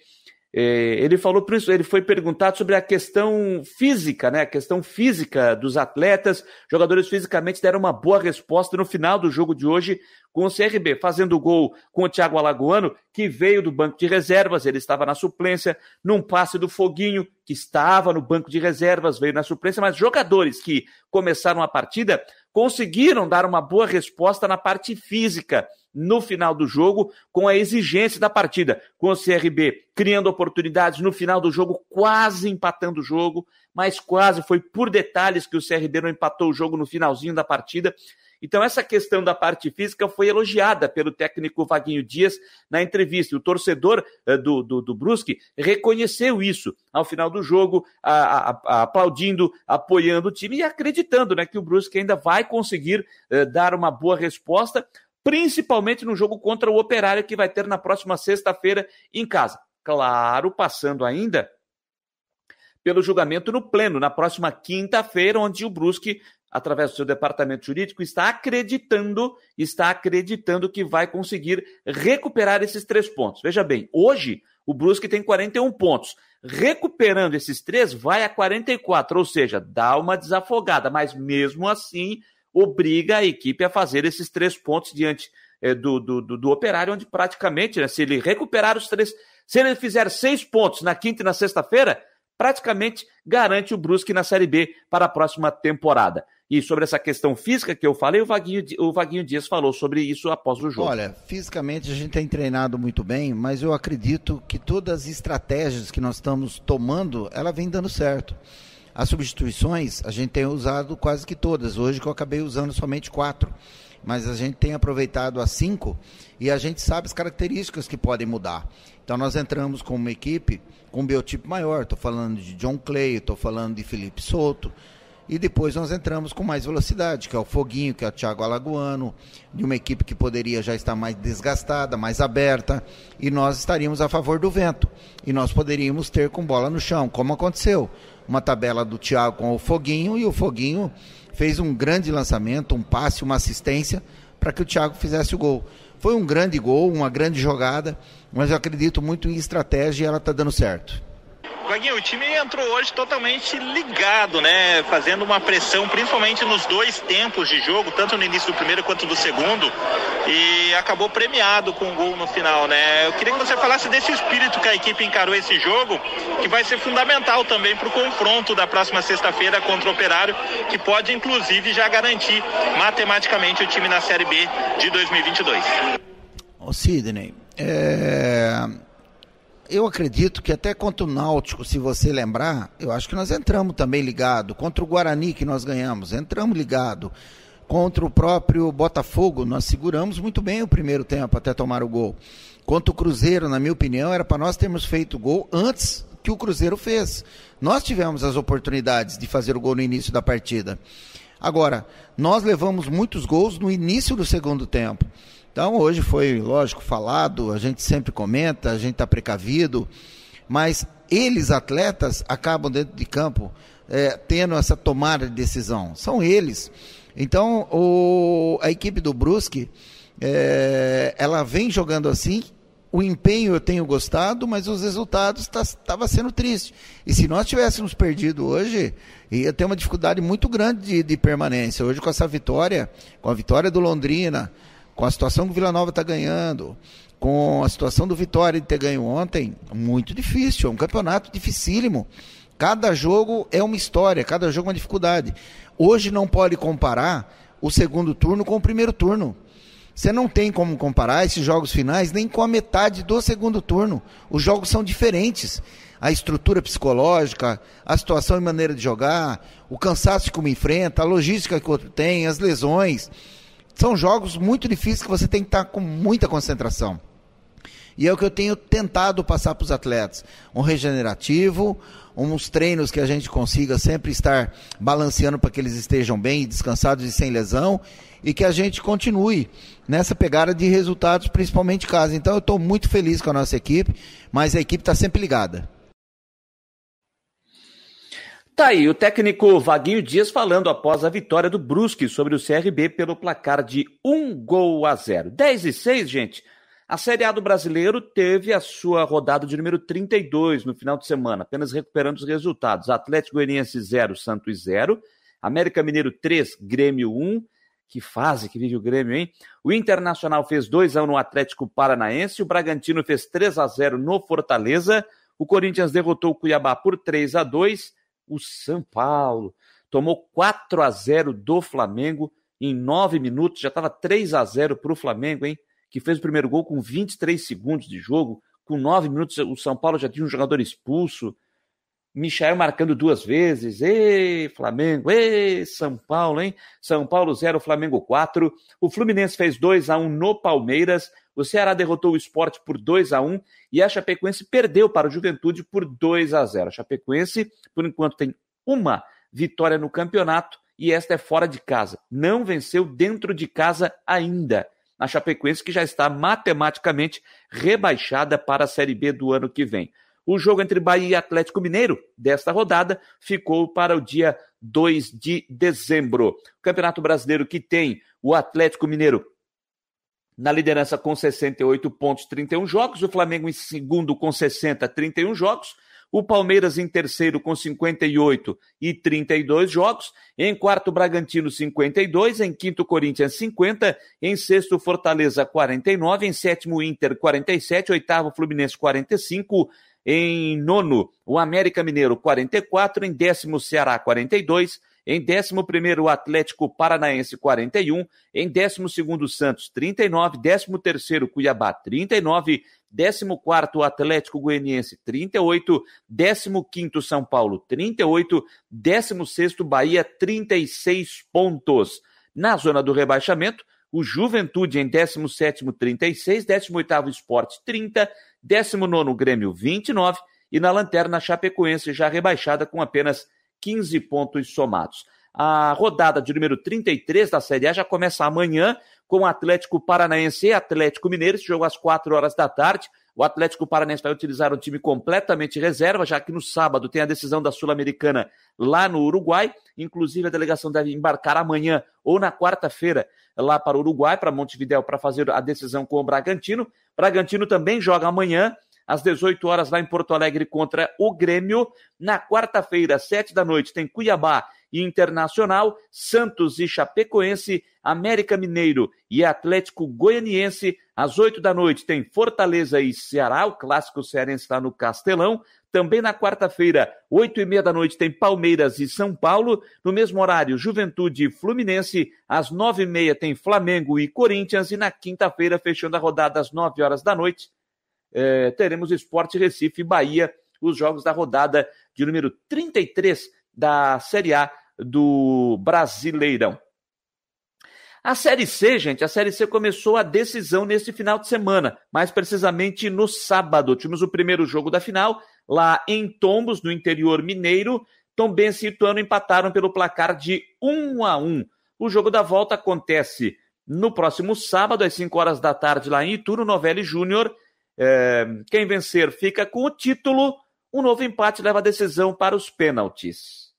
ele falou por isso, ele foi perguntado sobre a questão física, né? A questão física dos atletas. Jogadores fisicamente deram uma boa resposta no final do jogo de hoje com o CRB, fazendo o gol com o Thiago Alagoano, que veio do banco de reservas, ele estava na suplência, num passe do Foguinho, que estava no banco de reservas, veio na suplência, mas jogadores que começaram a partida conseguiram dar uma boa resposta na parte física no final do jogo, com a exigência da partida, com o CRB criando oportunidades no final do jogo, quase empatando o jogo, mas quase foi por detalhes que o CRB não empatou o jogo no finalzinho da partida. Então, essa questão da parte física foi elogiada pelo técnico Vaguinho Dias na entrevista. O torcedor uh, do, do, do, Brusque reconheceu isso ao final do jogo, a, a, a, aplaudindo, apoiando o time e acreditando né, que o Brusque ainda vai conseguir uh, dar uma boa resposta principalmente no jogo contra o Operário que vai ter na próxima sexta-feira em casa. Claro, passando ainda pelo julgamento no pleno, na próxima quinta-feira, onde o Brusque, através do seu departamento jurídico, está acreditando, está acreditando que vai conseguir recuperar esses três pontos. Veja bem, hoje o Brusque tem 41 pontos. Recuperando esses três, vai a 44, ou seja, dá uma desafogada, mas mesmo assim obriga a equipe a fazer esses três pontos diante é, do, do, do, do, operário, onde praticamente, né, se ele recuperar os três, se ele fizer seis pontos na quinta e na sexta-feira, praticamente garante o Brusque na Série B para a próxima temporada. E sobre essa questão física que eu falei, o Vaguinho, o Vaguinho Dias falou sobre isso após o jogo. Olha, fisicamente a gente tem treinado muito bem, mas eu acredito que todas as estratégias que nós estamos tomando, ela vem dando certo. As substituições a gente tem usado quase que todas. Hoje que eu acabei usando somente quatro. Mas a gente tem aproveitado as cinco e a gente sabe as características que podem mudar. Então nós entramos com uma equipe com um biotipo maior. Estou falando de John Clay, estou falando de Felipe Souto. E depois nós entramos com mais velocidade, que é o Foguinho, que é o Thiago Alagoano, de uma equipe que poderia já estar mais desgastada, mais aberta, e nós estaríamos a favor do vento. E nós poderíamos ter com bola no chão, como aconteceu uma tabela do Thiago com o Foguinho e o Foguinho fez um grande lançamento, um passe, uma assistência para que o Thiago fizesse o gol. Foi um grande gol, uma grande jogada, mas eu acredito muito em estratégia e ela está dando certo. Vaguinho, o time entrou hoje totalmente ligado, né? Fazendo uma pressão, principalmente nos dois tempos de jogo, tanto no início do primeiro quanto do segundo, e acabou premiado com um gol no final, né? Eu queria que você falasse desse espírito que a equipe encarou esse jogo, que vai ser fundamental também para o confronto da próxima sexta-feira contra o Operário, que pode inclusive já garantir matematicamente o time na Série B de 2022. Ô Sidney, é eu acredito que até contra o Náutico, se você lembrar, eu acho que nós entramos também ligado. Contra o Guarani que nós ganhamos, entramos ligado. Contra o próprio Botafogo, nós seguramos muito bem o primeiro tempo até tomar o gol. Contra o Cruzeiro, na minha opinião, era para nós termos feito gol antes que o Cruzeiro fez. Nós tivemos as oportunidades de fazer o gol no início da partida. Agora, nós levamos muitos gols no início do segundo tempo. Então hoje foi, lógico, falado, a gente sempre comenta, a gente está precavido, mas eles, atletas, acabam dentro de campo é, tendo essa tomada de decisão. São eles. Então o, a equipe do Brusque é, ela vem jogando assim. O empenho eu tenho gostado, mas os resultados estavam tá, sendo triste. E se nós tivéssemos perdido hoje, ia ter uma dificuldade muito grande de, de permanência. Hoje, com essa vitória, com a vitória do Londrina, com a situação que o Vila Nova está ganhando, com a situação do Vitória de ter ganho ontem, muito difícil. É um campeonato dificílimo. Cada jogo é uma história, cada jogo é uma dificuldade. Hoje não pode comparar o segundo turno com o primeiro turno. Você não tem como comparar esses jogos finais nem com a metade do segundo turno. Os jogos são diferentes. A estrutura psicológica, a situação e maneira de jogar, o cansaço que uma enfrenta, a logística que o outro tem, as lesões. São jogos muito difíceis que você tem que estar com muita concentração. E é o que eu tenho tentado passar para os atletas. Um regenerativo, uns treinos que a gente consiga sempre estar balanceando para que eles estejam bem, descansados e sem lesão, e que a gente continue nessa pegada de resultados, principalmente casa. Então eu estou muito feliz com a nossa equipe, mas a equipe está sempre ligada. Tá aí o técnico Vaguinho Dias falando após a vitória do Brusque sobre o CRB pelo placar de um gol a zero. 10 e 6, gente. A Série A do Brasileiro teve a sua rodada de número 32 no final de semana, apenas recuperando os resultados. Atlético Goianiense 0, Santos 0, América Mineiro 3, Grêmio 1. Que fase que vive o Grêmio, hein? O Internacional fez 2 a 1 no Atlético Paranaense, o Bragantino fez 3 a 0 no Fortaleza, o Corinthians derrotou o Cuiabá por 3 a 2, o São Paulo tomou 4 a 0 do Flamengo em 9 minutos, já estava 3 a 0 para o Flamengo, hein? que fez o primeiro gol com 23 segundos de jogo. Com 9 minutos, o São Paulo já tinha um jogador expulso. Michael marcando duas vezes. Ê, Flamengo, ê, São Paulo, hein? São Paulo 0, Flamengo 4. O Fluminense fez 2 a 1 no Palmeiras. O Ceará derrotou o Esporte por 2 a 1 e a Chapecoense perdeu para o Juventude por 2 a 0. A Chapecoense, por enquanto, tem uma vitória no campeonato e esta é fora de casa. Não venceu dentro de casa ainda na Chapecoense, que já está matematicamente rebaixada para a Série B do ano que vem. O jogo entre Bahia e Atlético Mineiro desta rodada ficou para o dia 2 de dezembro. O Campeonato Brasileiro que tem o Atlético Mineiro na liderança com 68 pontos, 31 jogos, o Flamengo em segundo com 60, 31 jogos, o Palmeiras em terceiro com 58 e 32 jogos. Em quarto, Bragantino 52. Em quinto, Corinthians 50. Em sexto, Fortaleza 49. Em sétimo, Inter 47. Oitavo, Fluminense 45. Em nono, o América Mineiro 44. Em décimo, Ceará 42. Em 11 o Atlético Paranaense 41, em 12 Santos 39, 13 Cuiabá 39, 14 Atlético Goianiense 38, 15 São Paulo 38, 16 Bahia 36 pontos. Na zona do rebaixamento, o Juventude em 17 36, 18 Esporte 30, 19 Grêmio 29 e na lanterna Chapecoense já rebaixada com apenas 15 pontos somados. A rodada de número 33 da Série A já começa amanhã com Atlético Paranaense e Atlético Mineiro. Esse jogo às 4 horas da tarde. O Atlético Paranaense vai utilizar um time completamente reserva, já que no sábado tem a decisão da Sul-Americana lá no Uruguai. Inclusive, a delegação deve embarcar amanhã ou na quarta-feira lá para o Uruguai, para Montevidéu, para fazer a decisão com o Bragantino. Bragantino também joga amanhã às 18 horas lá em Porto Alegre contra o Grêmio. Na quarta-feira, às 7 da noite, tem Cuiabá e Internacional, Santos e Chapecoense, América Mineiro e Atlético Goianiense. Às 8 da noite tem Fortaleza e Ceará, o clássico cearense está no Castelão. Também na quarta-feira, oito e meia da noite, tem Palmeiras e São Paulo. No mesmo horário, Juventude e Fluminense. Às nove e meia tem Flamengo e Corinthians. E na quinta-feira, fechando a rodada às nove horas da noite, é, teremos Esporte Recife e Bahia, os jogos da rodada de número 33 da Série A do Brasileirão. A Série C, gente, a Série C começou a decisão nesse final de semana, mais precisamente no sábado. Tivemos o primeiro jogo da final, lá em Tombos, no interior mineiro. Tombense e Ituano empataram pelo placar de 1 a 1. O jogo da volta acontece no próximo sábado, às 5 horas da tarde, lá em Itu, no Novelli Júnior. É, quem vencer fica com o título. Um novo empate leva a decisão para os pênaltis.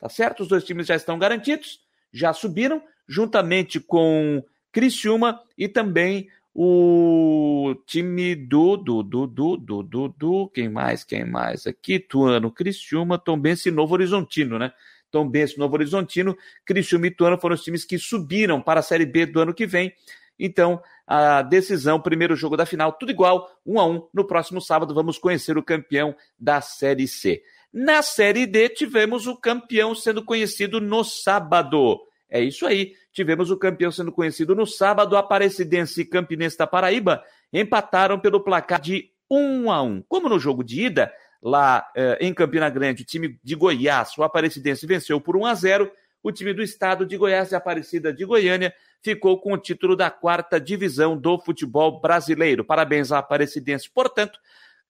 Tá certo? Os dois times já estão garantidos, já subiram, juntamente com Criciúma e também o time do, do, do, do, do, do, do, quem mais, quem mais aqui, Tuano, Criciúma, Tombense e Novo Horizontino, né? Tombense, Novo Horizontino, Criciúma e Tuano foram os times que subiram para a Série B do ano que vem. Então, a decisão, primeiro jogo da final, tudo igual, um a um. No próximo sábado, vamos conhecer o campeão da Série C. Na Série D, tivemos o campeão sendo conhecido no sábado. É isso aí. Tivemos o campeão sendo conhecido no sábado. Aparecidense e Campinense da Paraíba empataram pelo placar de 1 a 1. Como no jogo de ida, lá eh, em Campina Grande, o time de Goiás, o Aparecidense, venceu por 1 a 0. O time do estado de Goiás e Aparecida de Goiânia ficou com o título da quarta divisão do futebol brasileiro. Parabéns à Aparecidense, portanto,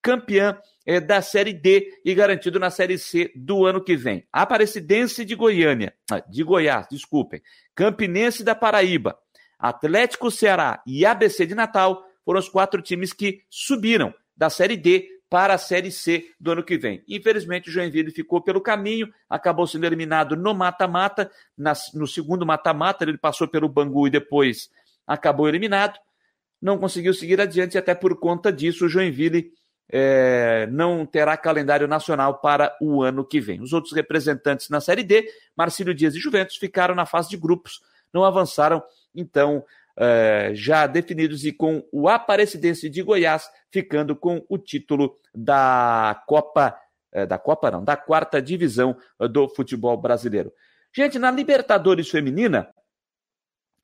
campeã é, da Série D e garantido na Série C do ano que vem. Aparecidense de Goiânia, ah, de Goiás, desculpem, Campinense da Paraíba, Atlético Ceará e ABC de Natal foram os quatro times que subiram da Série D para a Série C do ano que vem. Infelizmente, o Joinville ficou pelo caminho, acabou sendo eliminado no mata-mata. No segundo mata-mata, ele passou pelo Bangu e depois acabou eliminado. Não conseguiu seguir adiante, até por conta disso, o Joinville é, não terá calendário nacional para o ano que vem. Os outros representantes na Série D, Marcílio Dias e Juventus, ficaram na fase de grupos, não avançaram, então, é, já definidos e com o Aparecidense de Goiás ficando com o título da Copa, é, da Copa não, da quarta divisão do futebol brasileiro. Gente, na Libertadores Feminina,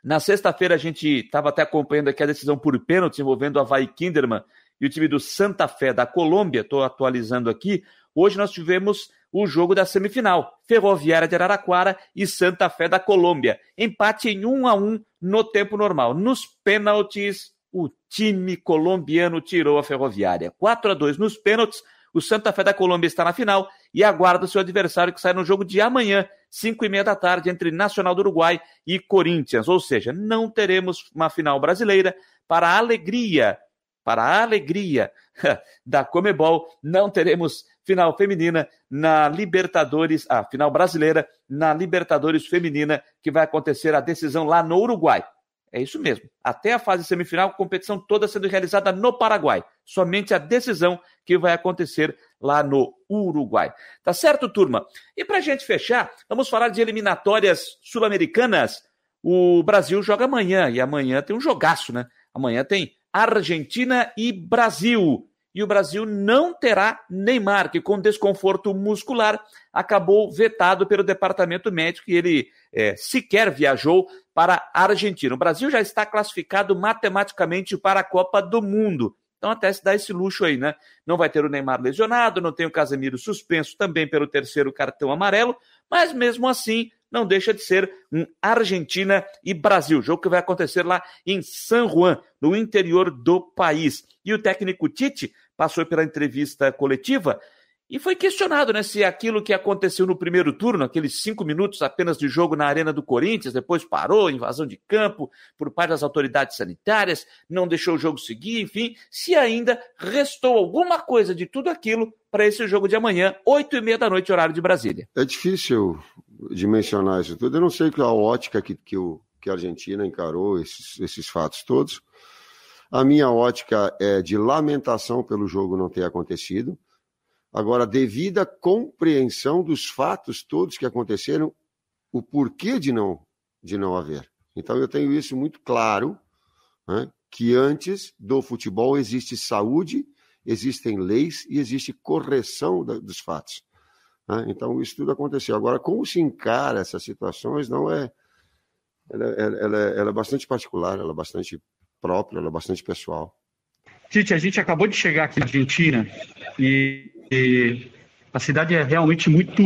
na sexta-feira a gente estava até acompanhando aqui a decisão por pênalti envolvendo a Vai Kinderman e o time do Santa Fé da Colômbia, estou atualizando aqui. Hoje nós tivemos o jogo da semifinal, Ferroviária de Araraquara e Santa Fé da Colômbia. Empate em 1 a 1 no tempo normal. Nos pênaltis, o time colombiano tirou a Ferroviária. 4 a 2 nos pênaltis. O Santa Fé da Colômbia está na final e aguarda o seu adversário que sai no jogo de amanhã, 5 e meia da tarde, entre Nacional do Uruguai e Corinthians. Ou seja, não teremos uma final brasileira para a alegria para a alegria da Comebol, não teremos final feminina na Libertadores, a ah, final brasileira na Libertadores feminina, que vai acontecer a decisão lá no Uruguai. É isso mesmo. Até a fase semifinal, competição toda sendo realizada no Paraguai. Somente a decisão que vai acontecer lá no Uruguai. Tá certo, turma? E para a gente fechar, vamos falar de eliminatórias sul-americanas. O Brasil joga amanhã, e amanhã tem um jogaço, né? Amanhã tem Argentina e Brasil. E o Brasil não terá Neymar, que com desconforto muscular acabou vetado pelo departamento médico e ele é, sequer viajou para a Argentina. O Brasil já está classificado matematicamente para a Copa do Mundo. Então até se dá esse luxo aí, né? Não vai ter o Neymar lesionado, não tem o Casemiro suspenso também pelo terceiro cartão amarelo, mas mesmo assim não deixa de ser um Argentina e Brasil, jogo que vai acontecer lá em San Juan, no interior do país. E o técnico Tite passou pela entrevista coletiva e foi questionado né, se aquilo que aconteceu no primeiro turno, aqueles cinco minutos apenas de jogo na Arena do Corinthians, depois parou, invasão de campo por parte das autoridades sanitárias, não deixou o jogo seguir, enfim, se ainda restou alguma coisa de tudo aquilo para esse jogo de amanhã, oito e meia da noite, horário de Brasília. É difícil dimensionar isso tudo. Eu não sei qual a ótica que, que, o, que a Argentina encarou esses, esses fatos todos. A minha ótica é de lamentação pelo jogo não ter acontecido Agora, devido à compreensão dos fatos todos que aconteceram, o porquê de não, de não haver. Então, eu tenho isso muito claro, né, que antes do futebol existe saúde, existem leis e existe correção da, dos fatos. Né? Então, isso tudo aconteceu. Agora, como se encara essas situações, não é. Ela, ela, ela, ela é bastante particular, ela é bastante própria, ela é bastante pessoal. Tite, a gente acabou de chegar aqui na Argentina e e a cidade é realmente muito,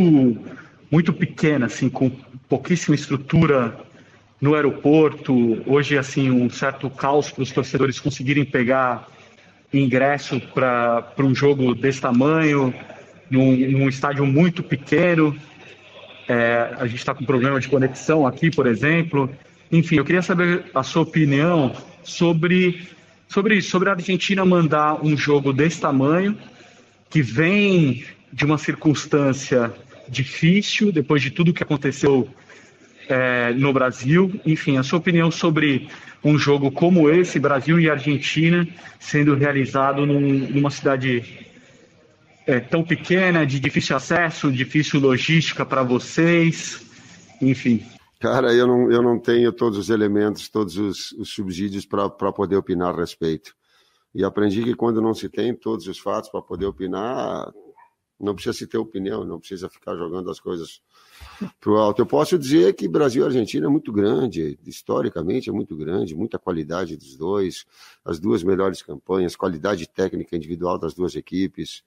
muito pequena, assim, com pouquíssima estrutura no aeroporto. Hoje, assim, um certo caos para os torcedores conseguirem pegar ingresso para um jogo desse tamanho, num, num estádio muito pequeno. É, a gente está com problema de conexão aqui, por exemplo. Enfim, eu queria saber a sua opinião sobre, sobre, sobre a Argentina mandar um jogo desse tamanho que vem de uma circunstância difícil, depois de tudo que aconteceu é, no Brasil. Enfim, a sua opinião sobre um jogo como esse, Brasil e Argentina, sendo realizado num, numa cidade é, tão pequena, de difícil acesso, difícil logística para vocês, enfim. Cara, eu não, eu não tenho todos os elementos, todos os, os subsídios para poder opinar a respeito. E aprendi que quando não se tem todos os fatos para poder opinar, não precisa se ter opinião, não precisa ficar jogando as coisas para o alto. Eu posso dizer que Brasil e Argentina é muito grande, historicamente é muito grande, muita qualidade dos dois, as duas melhores campanhas, qualidade técnica individual das duas equipes.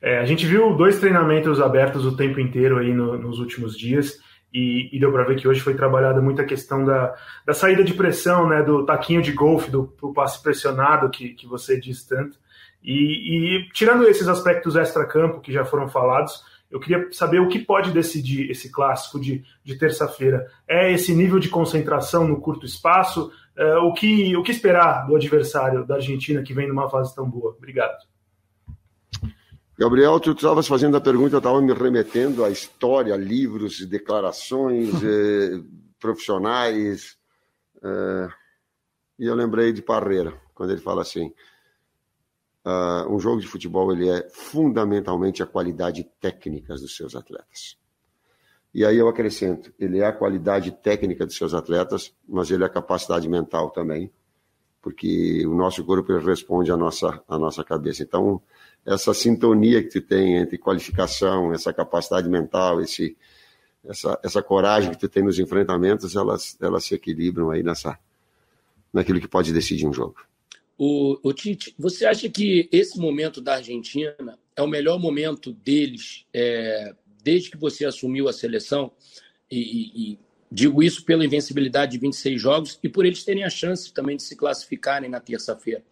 É, a gente viu dois treinamentos abertos o tempo inteiro aí no, nos últimos dias. E, e, deu para ver que hoje foi trabalhada muita questão da, da saída de pressão, né, do taquinho de golfe, do, do passe pressionado que, que você diz tanto. E, e tirando esses aspectos extra-campo que já foram falados, eu queria saber o que pode decidir esse clássico de, de terça-feira. É esse nível de concentração no curto espaço? É, o, que, o que esperar do adversário da Argentina que vem numa fase tão boa? Obrigado. Gabriel, tu estavas fazendo a pergunta, eu estava me remetendo à história, livros, declarações eh, profissionais. Eh, e eu lembrei de Parreira, quando ele fala assim: uh, um jogo de futebol ele é fundamentalmente a qualidade técnica dos seus atletas. E aí eu acrescento: ele é a qualidade técnica dos seus atletas, mas ele é a capacidade mental também, porque o nosso corpo responde à nossa, à nossa cabeça. Então essa sintonia que tu tem entre qualificação, essa capacidade mental, esse, essa, essa coragem que tu tem nos enfrentamentos, elas, elas se equilibram aí nessa, naquilo que pode decidir um jogo. O, o Tite, você acha que esse momento da Argentina é o melhor momento deles é, desde que você assumiu a seleção? E, e, digo isso pela invencibilidade de 26 jogos e por eles terem a chance também de se classificarem na terça-feira.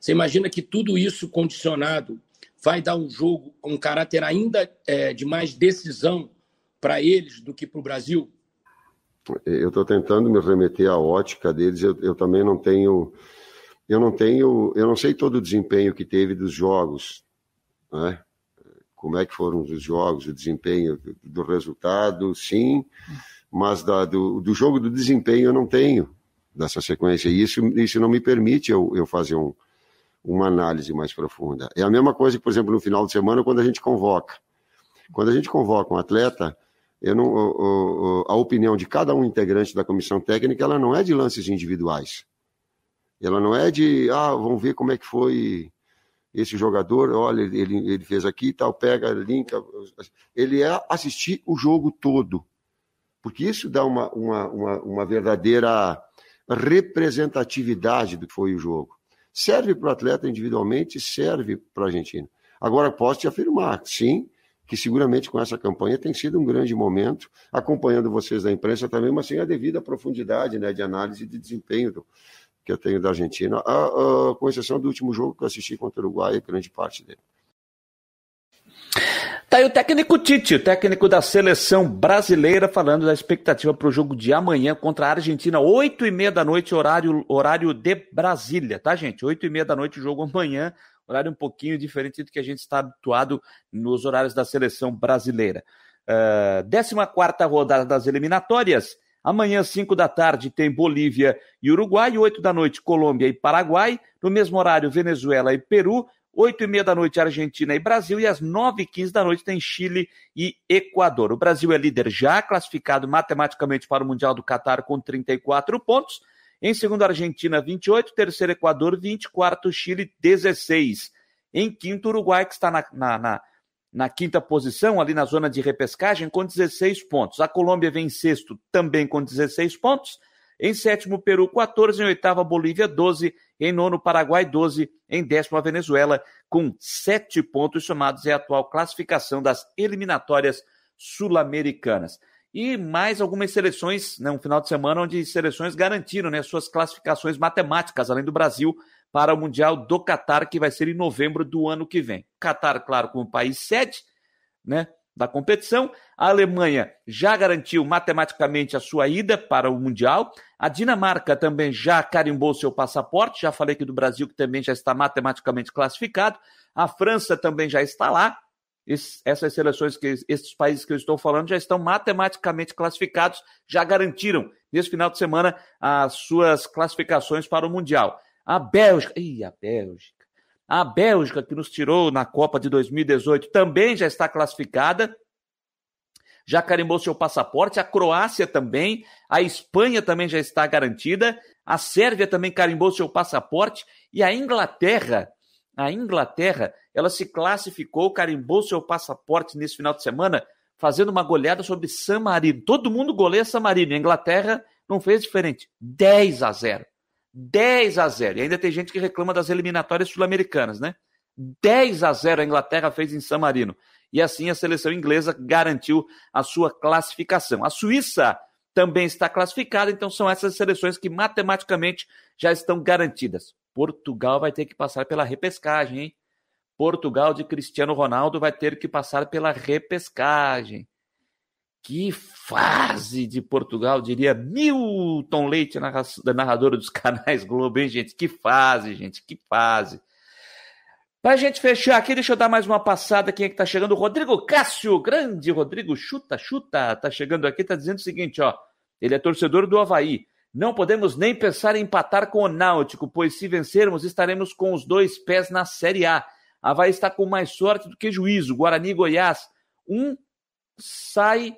Você imagina que tudo isso condicionado vai dar um jogo, um caráter ainda é, de mais decisão para eles do que para o Brasil? Eu estou tentando me remeter à ótica deles. Eu, eu, também não tenho, eu não tenho, eu não sei todo o desempenho que teve dos jogos, né? Como é que foram os jogos, o desempenho do resultado, sim, mas da, do, do jogo do desempenho eu não tenho dessa sequência. E isso, isso não me permite eu, eu fazer um, uma análise mais profunda. É a mesma coisa que, por exemplo, no final de semana, quando a gente convoca. Quando a gente convoca um atleta, eu não, a opinião de cada um integrante da comissão técnica, ela não é de lances individuais. Ela não é de, ah, vamos ver como é que foi esse jogador, olha, ele, ele fez aqui e tal, pega, linka. Ele é assistir o jogo todo. Porque isso dá uma, uma, uma, uma verdadeira representatividade do que foi o jogo. Serve para o atleta individualmente, serve para a Argentina. Agora, posso te afirmar, sim, que seguramente com essa campanha tem sido um grande momento, acompanhando vocês da imprensa também, mas sem a devida profundidade né, de análise de desempenho do, que eu tenho da Argentina, a, a, com exceção do último jogo que eu assisti contra o Uruguai, grande parte dele. Tá aí o técnico Tite, o técnico da seleção brasileira, falando da expectativa para o jogo de amanhã contra a Argentina, oito e meia da noite, horário, horário de Brasília, tá, gente? Oito e meia da noite, o jogo amanhã, horário um pouquinho diferente do que a gente está habituado nos horários da seleção brasileira. Uh, 14 rodada das eliminatórias. Amanhã, 5 da tarde, tem Bolívia e Uruguai, 8 da noite, Colômbia e Paraguai. No mesmo horário, Venezuela e Peru. 8 e meia da noite, Argentina e Brasil, e às 9 e 15 da noite tem Chile e Equador. O Brasil é líder já, classificado matematicamente para o Mundial do Catar com 34 pontos. Em segundo, Argentina, 28, terceiro, Equador, 20, quarto, Chile, 16. Em quinto, Uruguai, que está na, na, na, na quinta posição, ali na zona de repescagem, com 16 pontos. A Colômbia vem em sexto, também com 16 pontos. Em sétimo, Peru, 14. Em oitava, Bolívia, 12. Em nono, Paraguai, 12. Em décimo, a Venezuela, com 7 pontos somados. É a atual classificação das eliminatórias sul-americanas. E mais algumas seleções, né, um final de semana onde seleções garantiram né, suas classificações matemáticas, além do Brasil, para o Mundial do Catar, que vai ser em novembro do ano que vem. Catar, claro, como país sede, né? Da competição. A Alemanha já garantiu matematicamente a sua ida para o Mundial. A Dinamarca também já carimbou seu passaporte. Já falei aqui do Brasil, que também já está matematicamente classificado. A França também já está lá. essas seleções, que esses países que eu estou falando, já estão matematicamente classificados, já garantiram nesse final de semana as suas classificações para o Mundial. A Bélgica, ih, a Bélgica. A Bélgica, que nos tirou na Copa de 2018, também já está classificada, já carimbou seu passaporte, a Croácia também, a Espanha também já está garantida, a Sérvia também carimbou seu passaporte e a Inglaterra, a Inglaterra, ela se classificou, carimbou seu passaporte nesse final de semana, fazendo uma goleada sobre San Marino. Todo mundo goleia San Marino. A Inglaterra não fez diferente. 10 a 0. 10 a 0. E ainda tem gente que reclama das eliminatórias sul-americanas, né? 10 a 0 a Inglaterra fez em San Marino. E assim a seleção inglesa garantiu a sua classificação. A Suíça também está classificada, então são essas seleções que matematicamente já estão garantidas. Portugal vai ter que passar pela repescagem, hein? Portugal de Cristiano Ronaldo vai ter que passar pela repescagem. Que fase de Portugal, diria Milton Leite, narrador dos canais Globo, hein, gente? Que fase, gente, que fase. Pra gente fechar aqui, deixa eu dar mais uma passada. Quem é que tá chegando? Rodrigo Cássio, grande Rodrigo, chuta, chuta. Tá chegando aqui, tá dizendo o seguinte, ó. Ele é torcedor do Havaí. Não podemos nem pensar em empatar com o Náutico, pois se vencermos, estaremos com os dois pés na Série A. Havaí está com mais sorte do que juízo. Guarani Goiás, um sai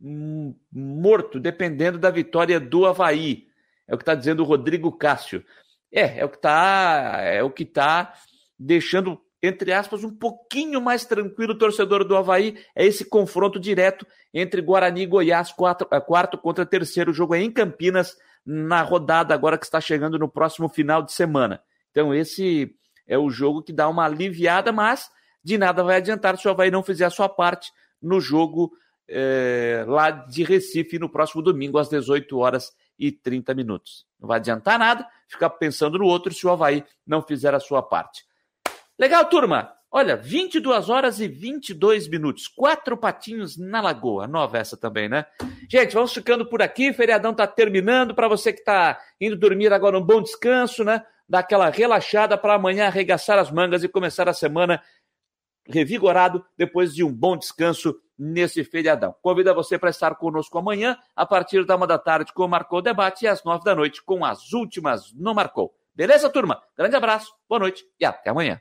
morto, dependendo da vitória do Havaí. É o que está dizendo o Rodrigo Cássio. É, é o que está é o que tá deixando, entre aspas, um pouquinho mais tranquilo o torcedor do Havaí. É esse confronto direto entre Guarani e Goiás, quatro, é, quarto contra terceiro. Jogo é em Campinas, na rodada agora que está chegando no próximo final de semana. Então, esse é o jogo que dá uma aliviada, mas de nada vai adiantar se o Havaí não fizer a sua parte no jogo é, lá de Recife no próximo domingo, às 18 horas e 30 minutos. Não vai adiantar nada ficar pensando no outro se o Havaí não fizer a sua parte. Legal, turma? Olha, 22 horas e 22 minutos. Quatro patinhos na lagoa. Nova essa também, né? Gente, vamos ficando por aqui. Feriadão tá terminando. Para você que tá indo dormir agora, um bom descanso, né? Dar aquela relaxada para amanhã arregaçar as mangas e começar a semana revigorado depois de um bom descanso nesse feriadão. Convido você para estar conosco amanhã, a partir da uma da tarde, com o Marcou Debate, e às nove da noite, com as últimas no Marcou. Beleza, turma? Grande abraço, boa noite e até amanhã.